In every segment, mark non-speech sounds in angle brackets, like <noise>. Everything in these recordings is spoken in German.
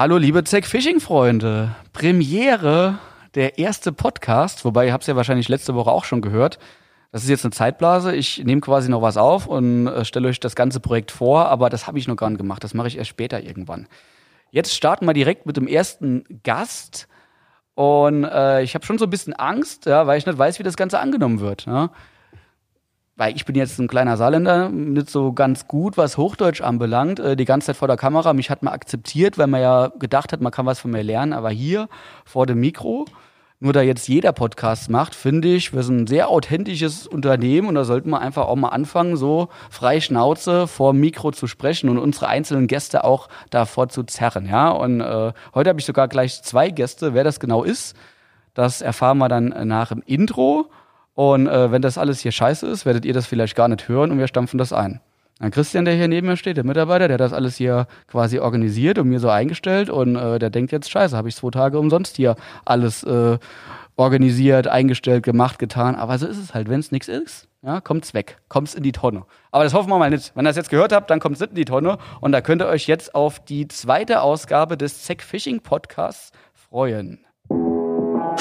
Hallo, liebe Zack Fishing-Freunde. Premiere, der erste Podcast, wobei ihr habt es ja wahrscheinlich letzte Woche auch schon gehört. Das ist jetzt eine Zeitblase. Ich nehme quasi noch was auf und äh, stelle euch das ganze Projekt vor, aber das habe ich noch gar nicht gemacht. Das mache ich erst später irgendwann. Jetzt starten wir direkt mit dem ersten Gast. Und äh, ich habe schon so ein bisschen Angst, ja, weil ich nicht weiß, wie das Ganze angenommen wird. Ja. Weil ich bin jetzt ein kleiner Saarländer, nicht so ganz gut, was Hochdeutsch anbelangt. Äh, die ganze Zeit vor der Kamera. Mich hat man akzeptiert, weil man ja gedacht hat, man kann was von mir lernen. Aber hier vor dem Mikro nur da jetzt jeder Podcast macht, finde ich, wir sind ein sehr authentisches Unternehmen und da sollten wir einfach auch mal anfangen, so frei Schnauze vor dem Mikro zu sprechen und unsere einzelnen Gäste auch davor zu zerren. Ja? Und äh, heute habe ich sogar gleich zwei Gäste. Wer das genau ist, das erfahren wir dann nach dem Intro. Und äh, wenn das alles hier scheiße ist, werdet ihr das vielleicht gar nicht hören und wir stampfen das ein. Dann Christian, der hier neben mir steht, der Mitarbeiter, der das alles hier quasi organisiert und mir so eingestellt und äh, der denkt jetzt, scheiße, habe ich zwei Tage umsonst hier alles äh, organisiert, eingestellt, gemacht, getan. Aber so ist es halt, wenn es nichts ist, ja, kommt's weg, kommt's in die Tonne. Aber das hoffen wir mal nicht. Wenn ihr das jetzt gehört habt, dann kommt's nicht in die Tonne und da könnt ihr euch jetzt auf die zweite Ausgabe des Zack Fishing Podcasts freuen.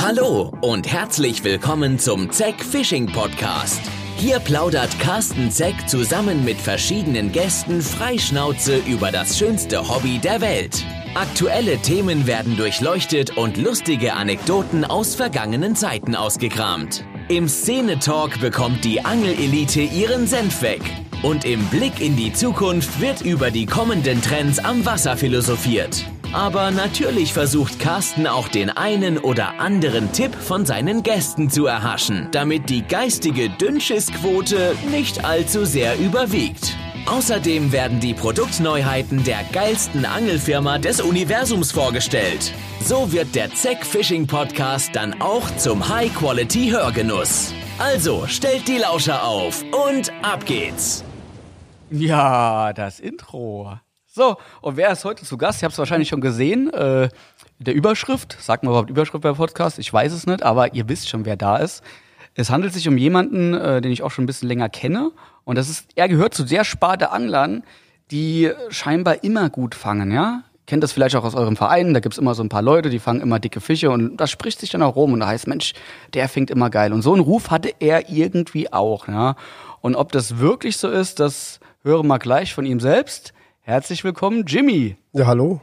Hallo und herzlich willkommen zum Zack Fishing Podcast. Hier plaudert Carsten Zeck zusammen mit verschiedenen Gästen freischnauze über das schönste Hobby der Welt. Aktuelle Themen werden durchleuchtet und lustige Anekdoten aus vergangenen Zeiten ausgekramt. Im Szene-Talk bekommt die Angelelite ihren Senf weg. Und im Blick in die Zukunft wird über die kommenden Trends am Wasser philosophiert. Aber natürlich versucht Carsten auch den einen oder anderen Tipp von seinen Gästen zu erhaschen, damit die geistige Dünnschissquote nicht allzu sehr überwiegt. Außerdem werden die Produktneuheiten der geilsten Angelfirma des Universums vorgestellt. So wird der Zeck Fishing Podcast dann auch zum High-Quality-Hörgenuss. Also stellt die Lauscher auf und ab geht's. Ja, das Intro. So, und wer ist heute zu Gast? Ihr habt es wahrscheinlich schon gesehen. Äh, der Überschrift, sagt man überhaupt Überschrift beim Podcast? Ich weiß es nicht, aber ihr wisst schon, wer da ist. Es handelt sich um jemanden, äh, den ich auch schon ein bisschen länger kenne. Und das ist, er gehört zu der Sparte Anglern, die scheinbar immer gut fangen, ja? Kennt das vielleicht auch aus eurem Verein, da gibt's immer so ein paar Leute, die fangen immer dicke Fische und das spricht sich dann auch rum und da heißt, Mensch, der fängt immer geil. Und so einen Ruf hatte er irgendwie auch, ja? Und ob das wirklich so ist, das hören wir gleich von ihm selbst. Herzlich willkommen, Jimmy. Ja, hallo.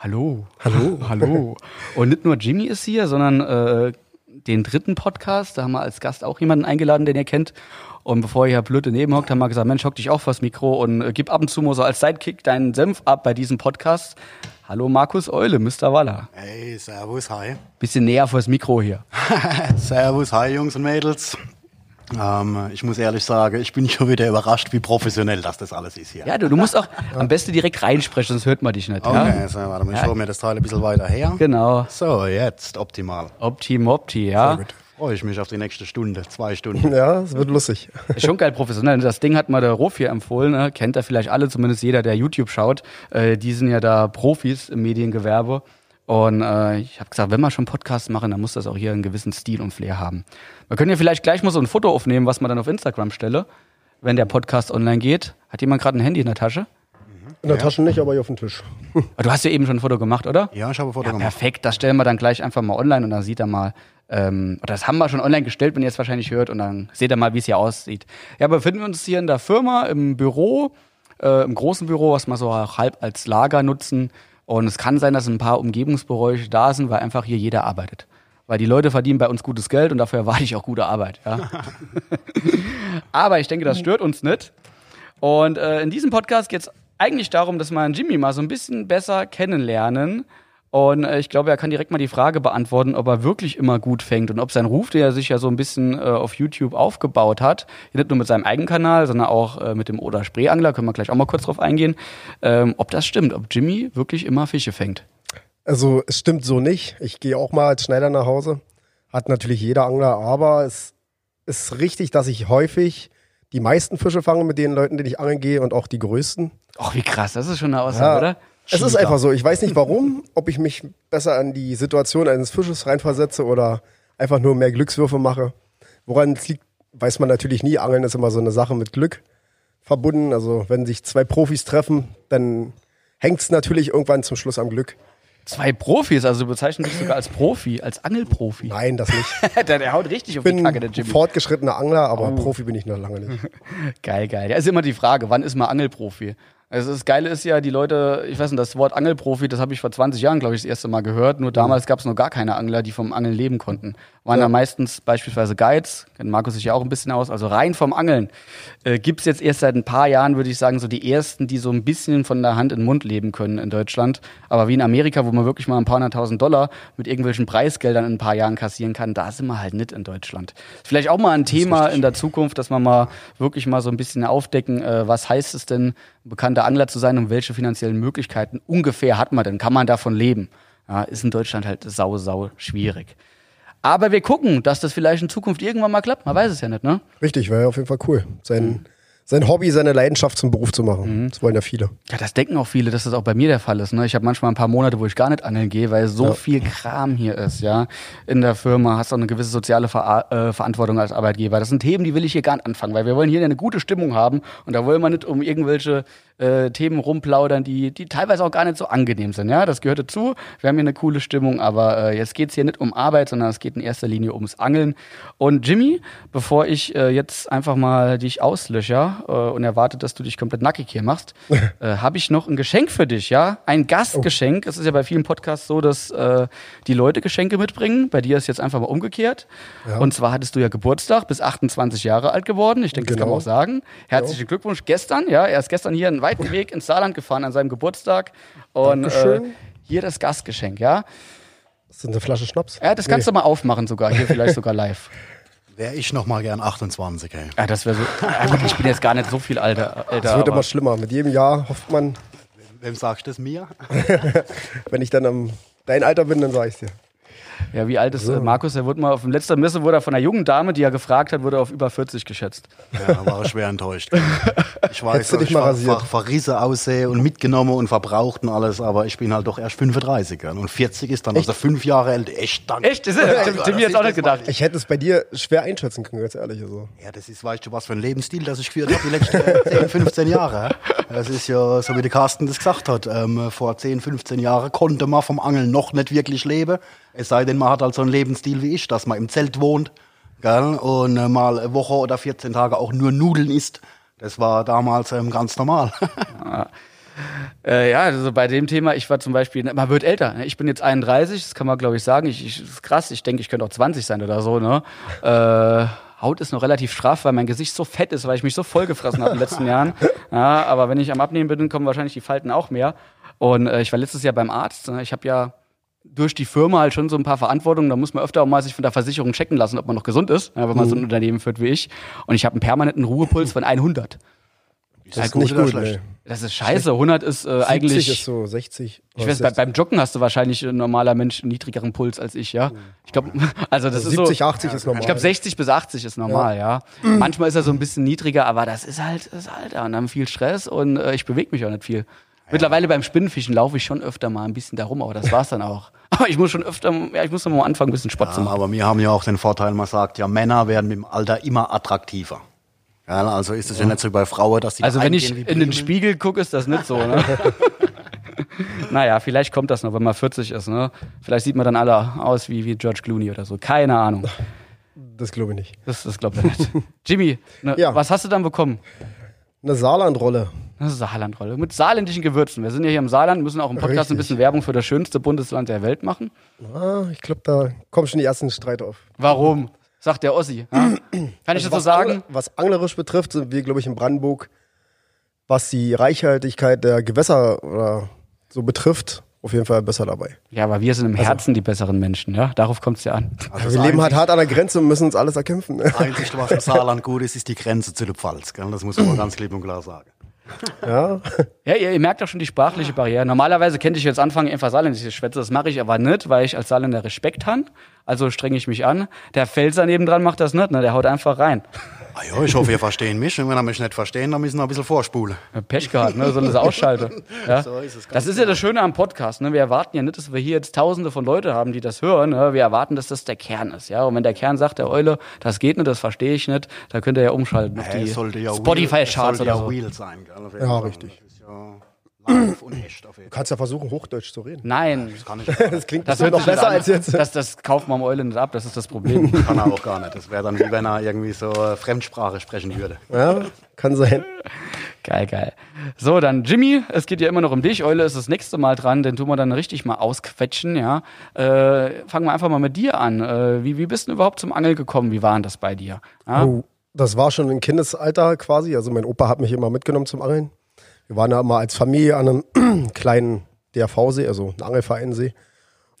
Hallo. Hallo. <laughs> Hallo. Und nicht nur Jimmy ist hier, sondern äh, den dritten Podcast, da haben wir als Gast auch jemanden eingeladen, den ihr kennt. Und bevor ihr hier blöd daneben hockt, haben wir gesagt, Mensch, hock dich auch vors Mikro und äh, gib ab und zu mal so als Sidekick deinen Senf ab bei diesem Podcast. Hallo Markus Eule, Mr. Waller. Hey, servus, hi. Bisschen näher vors Mikro hier. <laughs> servus, hi Jungs und Mädels. Ähm, ich muss ehrlich sagen, ich bin <laughs> schon wieder überrascht, wie professionell das das alles ist hier. Ja, du, du musst auch <laughs> am besten direkt reinsprechen, sonst hört man dich nicht. Okay, ja? so, warte mal, ich ja. mir das Teil ein bisschen weiter her. Genau. So, jetzt optimal. Opti Mopti, ja. Freue ich mich auf die nächste Stunde, zwei Stunden. Ja, es wird lustig. Ist schon geil professionell. Das Ding hat mal der Rof hier empfohlen, ne? kennt er vielleicht alle, zumindest jeder, der YouTube schaut. Äh, die sind ja da Profis im Mediengewerbe. Und äh, ich habe gesagt, wenn wir schon Podcasts machen, dann muss das auch hier einen gewissen Stil und Flair haben. Wir können ja vielleicht gleich mal so ein Foto aufnehmen, was man dann auf Instagram stelle, wenn der Podcast online geht. Hat jemand gerade ein Handy in der Tasche? In der ja. Tasche nicht, aber hier auf dem Tisch. <laughs> Du hast ja eben schon ein Foto gemacht, oder? Ja, ich habe ein Foto ja, gemacht. Perfekt, das stellen wir dann gleich einfach mal online und dann sieht er mal, ähm, oder das haben wir schon online gestellt, wenn ihr es wahrscheinlich hört und dann seht ihr mal, wie es hier aussieht. Ja, befinden wir uns hier in der Firma, im Büro, äh, im großen Büro, was wir so halb als Lager nutzen. Und es kann sein, dass ein paar Umgebungsbereiche da sind, weil einfach hier jeder arbeitet. Weil die Leute verdienen bei uns gutes Geld und dafür erwarte ich auch gute Arbeit. Ja. <laughs> Aber ich denke, das stört uns nicht. Und äh, in diesem Podcast geht es eigentlich darum, dass wir Jimmy mal so ein bisschen besser kennenlernen und äh, ich glaube, er kann direkt mal die Frage beantworten, ob er wirklich immer gut fängt und ob sein Ruf, der er sich ja so ein bisschen äh, auf YouTube aufgebaut hat, nicht nur mit seinem eigenen Kanal, sondern auch äh, mit dem Oder Spreeangler, können wir gleich auch mal kurz drauf eingehen, ähm, ob das stimmt, ob Jimmy wirklich immer Fische fängt. Also es stimmt so nicht. Ich gehe auch mal als Schneider nach Hause. Hat natürlich jeder Angler, aber es ist richtig, dass ich häufig die meisten Fische fange mit den Leuten, denen ich angeln gehe und auch die größten. Ach, wie krass, das ist schon eine Aussage, ja. oder? Es ist einfach so. Ich weiß nicht warum, ob ich mich besser an die Situation eines Fisches reinversetze oder einfach nur mehr Glückswürfe mache. Woran es liegt, weiß man natürlich nie. Angeln ist immer so eine Sache mit Glück verbunden. Also wenn sich zwei Profis treffen, dann hängt es natürlich irgendwann zum Schluss am Glück. Zwei Profis, also du bezeichnest dich sogar als Profi, als Angelprofi. Nein, das nicht. <laughs> der, der haut richtig auf Ich die bin Kacke, der Jimmy. fortgeschrittener Angler, aber Oh. Profi bin ich noch lange nicht. <laughs> Geil, geil. Ja, ist immer die Frage, wann ist man Angelprofi? Also das Geile ist ja, die Leute, ich weiß nicht, das Wort Angelprofi, das habe ich vor 20 Jahren, glaube ich, das erste Mal gehört. Nur damals gab es noch gar keine Angler, die vom Angeln leben konnten. Waren da meistens beispielsweise Guides, kennt Markus sich ja auch ein bisschen aus, also rein vom Angeln. Äh, Gibt es jetzt erst seit ein paar Jahren, würde ich sagen, so die ersten, die so ein bisschen von der Hand in den Mund leben können in Deutschland. Aber wie in Amerika, wo man wirklich mal ein paar hunderttausend Dollar mit irgendwelchen Preisgeldern in ein paar Jahren kassieren kann, da sind wir halt nicht in Deutschland. Vielleicht auch mal ein Thema in der Zukunft, dass wir mal wirklich mal so ein bisschen aufdecken, äh, was heißt es denn, bekannter Angler zu sein und welche finanziellen Möglichkeiten ungefähr hat man denn? Kann man davon leben? Ja, ist in Deutschland halt sau, sau schwierig. Aber wir gucken, dass das vielleicht in Zukunft irgendwann mal klappt. Man weiß es ja nicht, ne? Richtig, wäre auf jeden Fall cool. Sein, sein Hobby, seine Leidenschaft zum Beruf zu machen. Das wollen ja viele. Ja, das denken auch viele, dass das auch bei mir der Fall ist. Ne? Ich habe manchmal ein paar Monate, wo ich gar nicht angeln gehe, weil so Ja. viel Kram hier ist, ja. In der Firma hast du auch eine gewisse soziale Ver äh, Verantwortung als Arbeitgeber. Das sind Themen, die will ich hier gar nicht anfangen, weil wir wollen hier eine gute Stimmung haben und da wollen wir nicht um irgendwelche äh, Themen rumplaudern, die, die teilweise auch gar nicht so angenehm sind. Ja, das gehört dazu. Wir haben hier eine coole Stimmung, aber äh, jetzt geht's hier nicht um Arbeit, sondern es geht in erster Linie ums Angeln. Und Jimmy, bevor ich äh, jetzt einfach mal dich auslöcher äh, und erwarte, dass du dich komplett nackig hier machst, <laughs> äh, habe ich noch ein Geschenk für dich, ja? Ein Gastgeschenk. Es ist ja bei vielen Podcasts so, dass äh, die Leute Geschenke mitbringen. Bei dir ist jetzt einfach mal umgekehrt. Und zwar hattest du ja Geburtstag, bis 28 Jahre alt geworden. Ich denke, das kann man Genau. auch sagen. Herzlichen Glückwunsch gestern, ja. Er ist gestern hier einen weiten Weg ins Saarland gefahren an seinem Geburtstag. Und äh, hier das Gastgeschenk, ja. Das ist eine Flasche Schnaps. Ja, das kannst du mal aufmachen sogar, hier vielleicht sogar <laughs> live. Wäre ich noch mal gern 28, ey. Ja, das wäre so. Gut, ich bin jetzt gar nicht so viel alter. älter Es wird immer schlimmer. Mit jedem Jahr hofft man, Wem sagst du das mir? <laughs> wenn ich dann am dein Alter bin, dann sag ich's dir. Ja, wie alt ist äh, Markus? Er wurde mal auf dem letzten Messe wurde er von einer jungen Dame, die er gefragt hat, wurde er auf über 40 geschätzt. Ja, war schwer enttäuscht. Ich weiß, dass ich mal ver ver verrisse aussehe und mitgenommen und verbraucht und alles, aber ich bin halt doch erst 35 gell? und 40 ist dann also fünf Jahre alt. Echt, danke. Echt? Das ist, Tim, Timmy jetzt auch nicht gedacht. Ich hätte es bei dir schwer einschätzen können, ganz ehrlich. Also. Ja, das ist, weißt du, was für ein Lebensstil, das ich geführt habe die letzten äh, 10, 15 Jahre. Das ist ja, so wie der Carsten das gesagt hat, ähm, vor 10, 15 Jahren konnte man vom Angeln noch nicht wirklich leben. Es sei denn, man hat halt so einen Lebensstil wie ich, dass man im Zelt wohnt gell? und äh, mal eine Woche oder 14 Tage auch nur Nudeln isst. Das war damals ähm, ganz normal. <laughs> Äh, ja, also bei dem Thema, ich war zum Beispiel, man wird älter. ne? Ich bin jetzt 31, das kann man glaube ich sagen. Ich, ich, das ist krass, ich denke, ich könnte auch 20 sein oder so. Ne? Äh, Haut ist noch relativ straff, weil mein Gesicht so fett ist, weil ich mich so vollgefressen habe in den letzten <laughs> Jahren. Ja, aber wenn ich am Abnehmen bin, kommen wahrscheinlich die Falten auch mehr. Und äh, ich war letztes Jahr beim Arzt. Ne? Ich habe ja durch die Firma halt schon so ein paar Verantwortungen. Da muss man öfter auch mal sich von der Versicherung checken lassen, ob man noch gesund ist, ja, wenn man so ein Unternehmen führt wie ich. Und ich habe einen permanenten Ruhepuls von 100. Das ist nicht oder gut, schlecht? Das ist scheiße. 100 ist äh, 70 eigentlich. ist so 60. Ich weiß, bei, beim Joggen hast du wahrscheinlich ein normaler Mensch einen niedrigeren Puls als ich, ja. Ich glaube, <laughs> also das ist 70, so. 80 ist normal. Ich glaube, 60 bis 80 ist normal, ja. Manchmal ist er so ein bisschen niedriger, aber das ist halt das Alter und dann viel Stress und äh, ich bewege mich auch nicht viel. Mittlerweile beim Spinnenfischen laufe ich schon öfter mal ein bisschen darum, aber das war's dann auch. <laughs> Aber ich muss schon öfter, ja, ich muss noch mal anfangen, ein bisschen Sport zu Ja, machen. aber wir haben ja auch den Vorteil, man sagt ja, Männer werden mit dem Alter immer attraktiver. Ja, also ist es ja nicht so wie bei Frauen, dass die Also wenn ich in den. Spiegel gucke, ist das nicht so, ne? <laughs> naja, vielleicht kommt das noch, wenn man 40 ist, ne? Vielleicht sieht man dann alle aus wie, wie George Clooney oder so. Keine Ahnung. Das glaube ich nicht. Das, das glaubt er nicht. <laughs> Jimmy, ne, Ja. was hast du dann bekommen? Eine Saarlandrolle. Eine Saarlandrolle. Mit saarländischen Gewürzen. Wir sind ja hier im Saarland, müssen auch im Podcast ein Richtig. bisschen Werbung für das schönste Bundesland der Welt machen. Ah, ich glaube, da kommen schon die ersten Streit auf. Warum? Sagt der Ossi. Ja? Kann ich das so sagen? Angler- was anglerisch betrifft, sind wir, glaube ich, in Brandenburg, was die Reichhaltigkeit der Gewässer oder so betrifft, auf jeden Fall besser dabei. Ja, aber wir sind im Herzen die besseren Menschen, ja? Darauf kommt es ja an. Also wir das leben halt Einzig- hart an der Grenze und müssen uns alles erkämpfen. Das Einzige, was im Saarland gut ist, ist die Grenze zu der Pfalz. Gell? Das muss man ganz klipp und klar sagen. Ja. Ja, ihr, ihr merkt auch schon die sprachliche Barriere. Normalerweise könnte ich jetzt anfangen, einfach saarländische Schwätze. Das mache ich aber nicht, weil ich als Saarländer Respekt habe. Also strenge ich mich an. Der Pfälzer nebendran macht das nicht, ne? Der haut einfach rein. Ah ja, ich hoffe, ihr verstehen mich. Und wenn ihr mich nicht verstehen, dann müssen wir ein bisschen vorspulen. Pech gehabt, ne? Sollen das ausschalten. <laughs> Ja? So ist es das ist ja das Schöne am Podcast, ne? Wir erwarten ja nicht, dass wir hier jetzt tausende von Leute haben, die das hören. Ne? Wir erwarten, dass das der Kern ist, ja. Und wenn der Kern sagt, der Eule, das geht nicht, das verstehe ich nicht, dann könnt ihr ja umschalten auf Hey, die ja Spotify-Charts oder so. ja real sein. Gell? Ja, richtig. Ja Live und <clears throat> echt auf jeden Du Fall. kannst ja versuchen, Hochdeutsch zu reden. Nein, Das kann ich <laughs> Das klingt das noch besser als jetzt. Das, das kauft man am Eulen nicht ab, das ist das Problem. <laughs> kann er auch gar nicht. Das wäre dann wie wenn er irgendwie so Fremdsprache sprechen würde. Ja, kann sein. Geil, geil. So, dann Jimmy, es geht ja immer noch um dich. Eule ist das nächste Mal dran, den tun wir dann richtig mal ausquetschen, ja. Äh, fangen wir einfach mal mit dir an. Äh, wie, wie bist du überhaupt zum Angeln gekommen? Wie war denn das bei dir? Ja? Oh, das war schon im Kindesalter quasi. Also mein Opa hat mich immer mitgenommen zum Angeln. Wir waren da immer als Familie an einem <clears throat> kleinen DRV-See, also ein Angelvereinsee.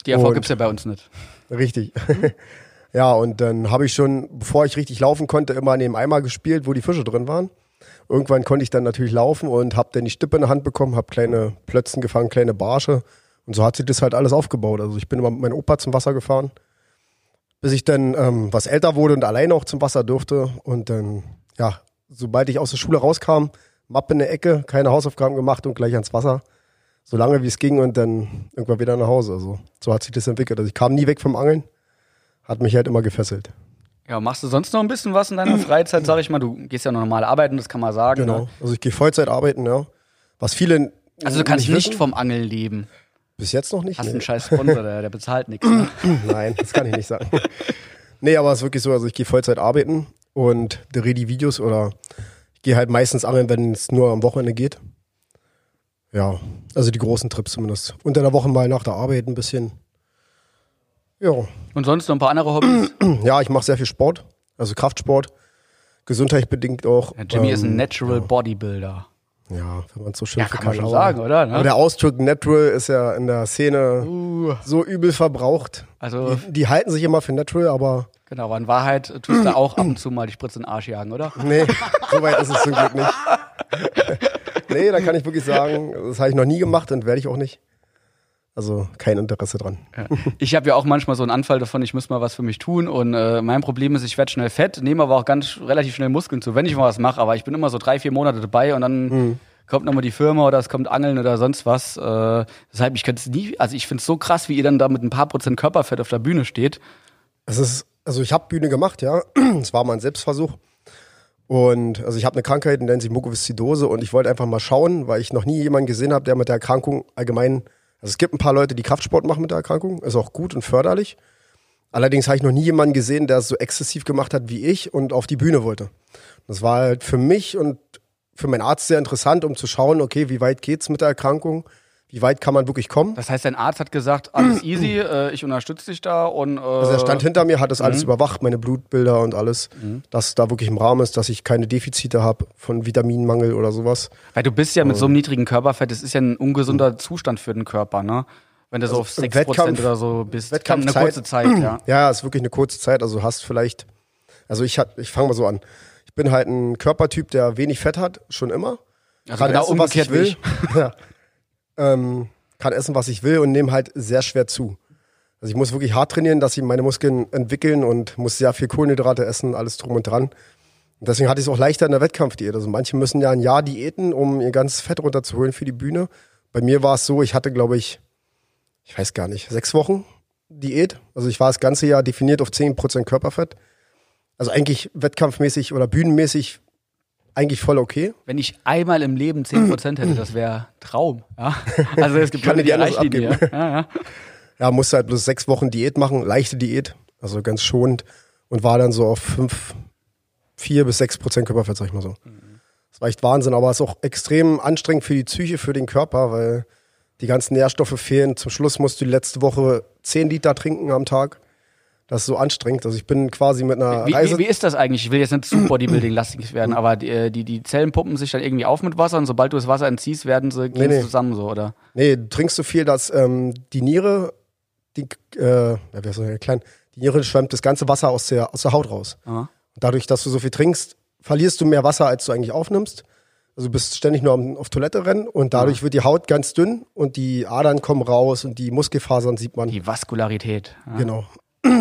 Erfolg und- gibt's ja bei uns nicht. Richtig. <laughs> ja, und dann habe ich schon, bevor ich richtig laufen konnte, immer an dem Eimer gespielt, wo die Fische drin waren. Irgendwann konnte ich dann natürlich laufen und habe dann die Stippe in der Hand bekommen, habe kleine Plötzen gefangen, kleine Barsche. Und so hat sich das halt alles aufgebaut. Also ich bin immer mit meinem Opa zum Wasser gefahren, bis ich dann ähm, was älter wurde und alleine auch zum Wasser durfte. Und dann, ja, sobald ich aus der Schule rauskam, Mappe in der Ecke, keine Hausaufgaben gemacht und gleich ans Wasser. So lange wie es ging und dann irgendwann wieder nach Hause. Also so hat sich das entwickelt. Also ich kam nie weg vom Angeln, hat mich halt immer gefesselt. Ja, machst du sonst noch ein bisschen was in deiner Freizeit, sag ich mal? Du gehst ja noch normal arbeiten, das kann man sagen. Genau. Ne? Also ich gehe Vollzeit arbeiten, ja. Was viele Also du kannst nicht wissen, vom Angeln leben. bis jetzt noch nicht. Hast nee. einen scheiß Sponsor, der, der bezahlt nichts. Ne? <laughs> Nein, das kann ich nicht sagen. <laughs> nee, aber es ist wirklich so, also ich gehe Vollzeit arbeiten und drehe die Videos oder ich gehe halt meistens angeln, wenn es nur am Wochenende geht. Ja, also die großen Trips zumindest. Unter der Woche mal nach der Arbeit ein bisschen. Ja, Und sonst noch ein paar andere Hobbys? <clears throat> ja ich mache sehr viel Sport, also Kraftsport, gesundheitsbedingt auch. Ja, Jimmy ist ein Ähm, Natural Bodybuilder. Ja, wenn man es so schön Ja, kann man schon sagen, oder? Ne? Aber der Ausdruck Natural ist ja in der Szene so übel verbraucht. Uh. Also- die, die halten sich immer für Natural, aber Genau, aber in Wahrheit tust du auch ab und zu mal die Spritze in den Arsch jagen, oder? nee, so weit ist es zum Glück nicht. <laughs> nee, da kann ich wirklich sagen, das habe ich noch nie gemacht und werde ich auch nicht. Also kein Interesse dran. Ja. Ich habe ja auch manchmal so einen Anfall davon, ich muss mal was für mich tun und äh, mein Problem ist, ich werde schnell fett, nehme aber auch ganz relativ schnell Muskeln zu, wenn ich mal was mache, aber ich bin immer so drei, vier Monate dabei und dann Mhm. kommt nochmal die Firma oder es kommt Angeln oder sonst was. Äh, deshalb, ich könnte es nie, also ich finde es so krass, wie ihr dann da mit ein paar Prozent Körperfett auf der Bühne steht. Es ist, also ich habe Bühne gemacht, ja. <clears throat> Es war mal ein Selbstversuch. Und also ich habe eine Krankheit, die nennt sich Mukoviszidose und ich wollte einfach mal schauen, weil ich noch nie jemanden gesehen habe, der mit der Erkrankung allgemein, also es gibt ein paar Leute, die Kraftsport machen mit der Erkrankung, ist auch gut und förderlich. Allerdings habe ich noch nie jemanden gesehen, der es so exzessiv gemacht hat wie ich und auf die Bühne wollte. Das war halt für mich und für meinen Arzt sehr interessant, um zu schauen, okay, wie weit geht's mit der Erkrankung? Wie weit kann man wirklich kommen? Das heißt, dein Arzt hat gesagt, alles <clears throat> easy, äh, ich unterstütze dich da und äh, Also er stand hinter mir, hat das alles überwacht, meine Blutbilder und alles, dass da wirklich im Rahmen ist, dass ich keine Defizite habe von Vitaminmangel oder sowas. weil du bist ja mit so einem niedrigen Körperfett, das ist ja ein ungesunder Zustand für den Körper, ne? Wenn du so auf im 6% Wettkampf- oder so bist, kann eine kurze Zeit, ja. <clears throat> Ja, ist wirklich eine kurze Zeit. Also hast vielleicht, also ich hat, ich fange mal so an. Ich bin halt ein Körpertyp, der wenig Fett hat, schon immer. Also genau essen, was ich umgekehrt will. <laughs> ja. Ähm, kann essen, was ich will und nehme halt sehr schwer zu. Also ich muss wirklich hart trainieren, dass sie meine Muskeln entwickeln und muss sehr viel Kohlenhydrate essen, alles drum und dran. Und deswegen hatte ich es auch leichter in der Wettkampfdiät. Also manche müssen ja ein Jahr diäten, um ihr ganzes Fett runterzuholen für die Bühne. Bei mir war es so, ich hatte, glaube ich, ich weiß gar nicht, sechs Wochen Diät. Also ich war das ganze Jahr definiert auf 10% Körperfett. Also eigentlich wettkampfmäßig oder bühnenmäßig eigentlich voll okay. Wenn ich einmal im Leben 10% hätte, das wäre Traum. Ja? <laughs> Also es gibt Leute, die ja. abgeben. ja, ja. <laughs> Ja, musste halt bloß sechs Wochen Diät machen, leichte Diät, also ganz schonend und war dann so auf fünf, vier bis sechs Prozent Körperfett, sag ich mal so. Das war echt Wahnsinn, aber es ist auch extrem anstrengend für die Psyche, für den Körper, weil die ganzen Nährstoffe fehlen. Zum Schluss musst du die letzte Woche zehn Liter trinken am Tag. Das ist so anstrengend. Also ich bin quasi mit einer Wie, Reise. wie, wie ist das eigentlich? Ich will jetzt nicht zu <clears throat> Bodybuilding-lastig werden, aber die, äh, die, die Zellen pumpen sich dann irgendwie auf mit Wasser und sobald du das Wasser entziehst, werden sie gehen nee. zusammen so, oder? Nee, du trinkst so viel, dass ähm, die Niere, die, äh, ja, so klein, die Niere schwemmt das ganze Wasser aus der, aus der Haut raus. Aha. Und dadurch, dass du so viel trinkst, verlierst du mehr Wasser, als du eigentlich aufnimmst. Also du bist ständig nur am, auf Toilette rennen und dadurch wird die Haut ganz dünn und die Adern kommen raus und die Muskelfasern sieht man. Die Vaskularität. Ja, Genau.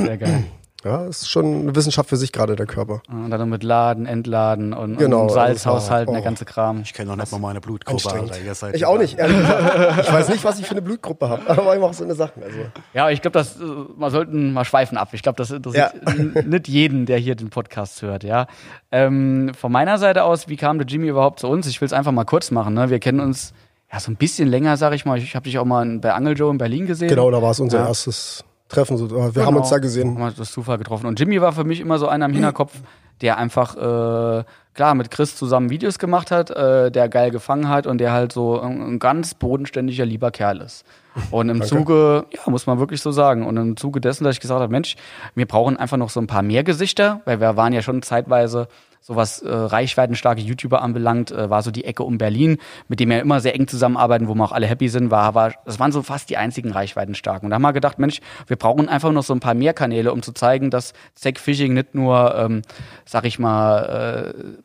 Sehr geil. Ja, das ist schon eine Wissenschaft für sich gerade, der Körper. Und dann noch mit Laden, Entladen und, Genau, und war- Salzhaushalten, der oh. ganze Kram. Ich kenne noch nicht mal meine Blutgruppe, Anstrengend. Alter. Ihr seid Ich auch nicht, ehrlich gesagt. Ich weiß nicht, was ich für eine Blutgruppe habe, aber immer auch so eine Sache. Also. Ja, ich glaube, das, äh, wir sollten mal schweifen ab. Ich glaube, das interessiert n- nicht jeden, der hier den Podcast hört, ja. Ähm, von meiner Seite aus, wie kam der Jimmy überhaupt zu uns? Ich will es einfach mal kurz machen. Ne? Wir kennen uns ja, so ein bisschen länger, sag ich mal. Ich habe dich auch mal bei Angel Joe in Berlin gesehen. Genau, da war es unser Ja. erstes Treffen. So, wir Genau. haben uns da gesehen. Haben wir das Zufall getroffen. Und Jimmy war für mich immer so einer im Hinterkopf, der einfach, äh, klar, mit Chris zusammen Videos gemacht hat, äh, der geil gefangen hat und der halt so ein, ein ganz bodenständiger, lieber Kerl ist. Und im Zuge, ja, muss man wirklich so sagen, und im Zuge dessen, dass ich gesagt habe, Mensch, wir brauchen einfach noch so ein paar mehr Gesichter, weil wir waren ja schon zeitweise so was äh, reichweitenstarke YouTuber anbelangt, äh, war so die Ecke um Berlin, mit dem wir immer sehr eng zusammenarbeiten, wo wir auch alle happy sind, war, war das waren so fast die einzigen reichweitenstarken. Und da haben wir gedacht, Mensch, wir brauchen einfach noch so ein paar mehr Kanäle, um zu zeigen, dass Zack Fishing nicht nur, ähm, sag ich mal, äh,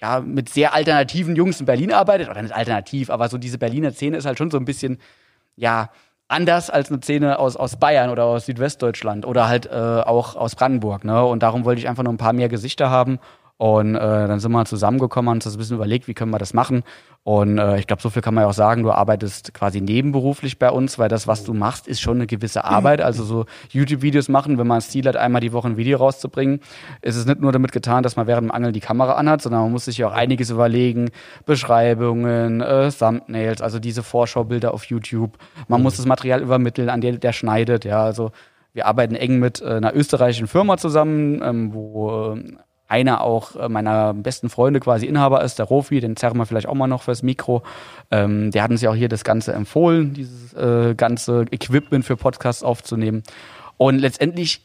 ja, mit sehr alternativen Jungs in Berlin arbeitet, oder nicht alternativ, aber so diese Berliner Szene ist halt schon so ein bisschen, ja, anders als eine Szene aus, aus Bayern oder aus Südwestdeutschland oder halt äh, auch aus Brandenburg, ne? Und darum wollte ich einfach nur ein paar mehr Gesichter haben. Und äh, dann sind wir zusammengekommen und uns das ein bisschen überlegt, wie können wir das machen. Und äh, ich glaube, so viel kann man ja auch sagen, du arbeitest quasi nebenberuflich bei uns, weil das, was du machst, ist schon eine gewisse Arbeit. <laughs> Also so YouTube-Videos machen, wenn man das Ziel hat, einmal die Woche ein Video rauszubringen, ist es nicht nur damit getan, dass man während dem Angeln die Kamera anhat, sondern man muss sich ja auch einiges überlegen. Beschreibungen, äh, Thumbnails, also diese Vorschaubilder auf YouTube. Man muss das Material übermitteln, an der der schneidet. Ja, also wir arbeiten eng mit äh, einer österreichischen Firma zusammen, ähm, wo äh, einer auch äh, meiner besten Freunde quasi Inhaber ist, der Rofi, den zerren wir vielleicht auch mal noch fürs Mikro. Ähm, der hat uns ja auch hier das Ganze empfohlen, dieses äh, ganze Equipment für Podcasts aufzunehmen. Und letztendlich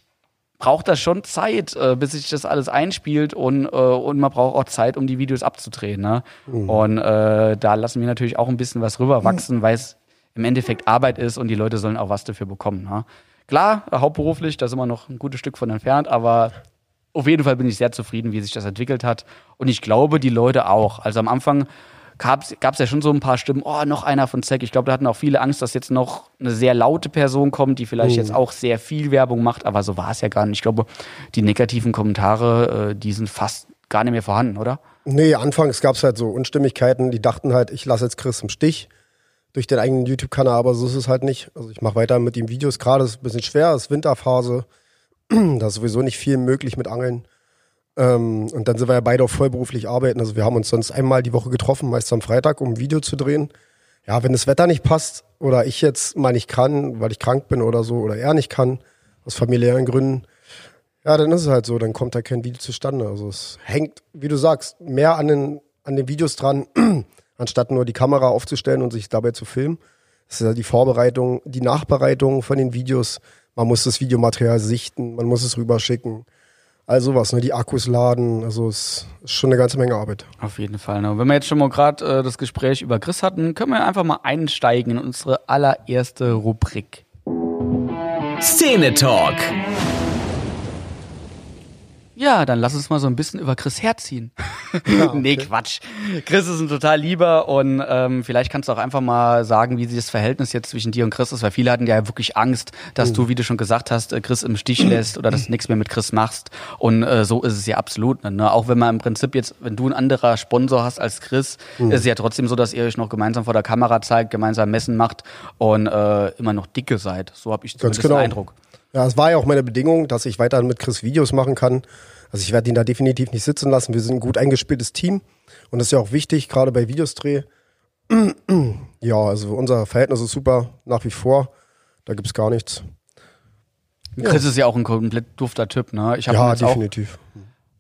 braucht das schon Zeit, äh, bis sich das alles einspielt und, äh, und man braucht auch Zeit, um die Videos abzudrehen. Ne? Und äh, da lassen wir natürlich auch ein bisschen was rüberwachsen, weil es im Endeffekt Arbeit ist und die Leute sollen auch was dafür bekommen. Ne? Klar, hauptberuflich, da sind wir noch ein gutes Stück von entfernt, aber auf jeden Fall bin ich sehr zufrieden, wie sich das entwickelt hat. Und ich glaube, die Leute auch. Also am Anfang gab es ja schon so ein paar Stimmen, oh, noch einer von Zack. Ich glaube, da hatten auch viele Angst, dass jetzt noch eine sehr laute Person kommt, die vielleicht jetzt auch sehr viel Werbung macht, aber so war es ja gar nicht. Ich glaube, die negativen Kommentare, äh, die sind fast gar nicht mehr vorhanden, oder? Nee, anfangs gab es halt so Unstimmigkeiten, die dachten halt, ich lasse jetzt Chris im Stich durch den eigenen YouTube-Kanal, aber so ist es halt nicht. Also ich mache weiter mit den Videos, gerade ist ein bisschen schwer, es ist Winterphase, da ist sowieso nicht viel möglich mit Angeln. Ähm, und dann sind wir ja beide auch vollberuflich arbeiten. Also wir haben uns sonst einmal die Woche getroffen, meist am Freitag, um ein Video zu drehen. Ja, wenn das Wetter nicht passt oder ich jetzt mal nicht kann, weil ich krank bin oder so, oder er nicht kann, aus familiären Gründen, ja, dann ist es halt so, dann kommt da kein Video zustande. Also es hängt, wie du sagst, mehr an den, an den Videos dran, <clears throat> anstatt nur die Kamera aufzustellen und sich dabei zu filmen. Das ist ja die Vorbereitung, die Nachbereitung von den Videos. Man muss das Videomaterial sichten, man muss es rüberschicken. All sowas, ne? Die Akkus laden. Also es ist schon eine ganze Menge Arbeit. Auf jeden Fall. Ne? Wenn wir jetzt schon mal gerade äh, das Gespräch über Chris hatten, können wir einfach mal einsteigen in unsere allererste Rubrik. Szene Talk. Ja, dann lass uns mal so ein bisschen über Chris herziehen. <laughs> <laughs> nee, Quatsch. Chris ist ein total lieber und ähm, vielleicht kannst du auch einfach mal sagen, wie sich das Verhältnis jetzt zwischen dir und Chris ist, weil viele hatten ja wirklich Angst, dass du, wie du schon gesagt hast, äh, Chris im Stich lässt oder dass du nichts mehr mit Chris machst. Und äh, so ist es ja absolut. Ne? Auch wenn man im Prinzip jetzt, wenn du ein anderer Sponsor hast als Chris, ist es ja trotzdem so, dass ihr euch noch gemeinsam vor der Kamera zeigt, gemeinsam Messen macht und äh, immer noch dicke seid. So habe ich zumindest genau. den Eindruck. Ja, es war ja auch meine Bedingung, dass ich weiter mit Chris Videos machen kann. Also ich werde ihn da definitiv nicht sitzen lassen. Wir sind ein gut eingespieltes Team und das ist ja auch wichtig, gerade bei Videosdreh. <clears throat> ja, also unser Verhältnis ist super nach wie vor. Da gibt's gar nichts. Chris ist ja auch ein komplett dufter Typ, ne? Ich Ja, definitiv.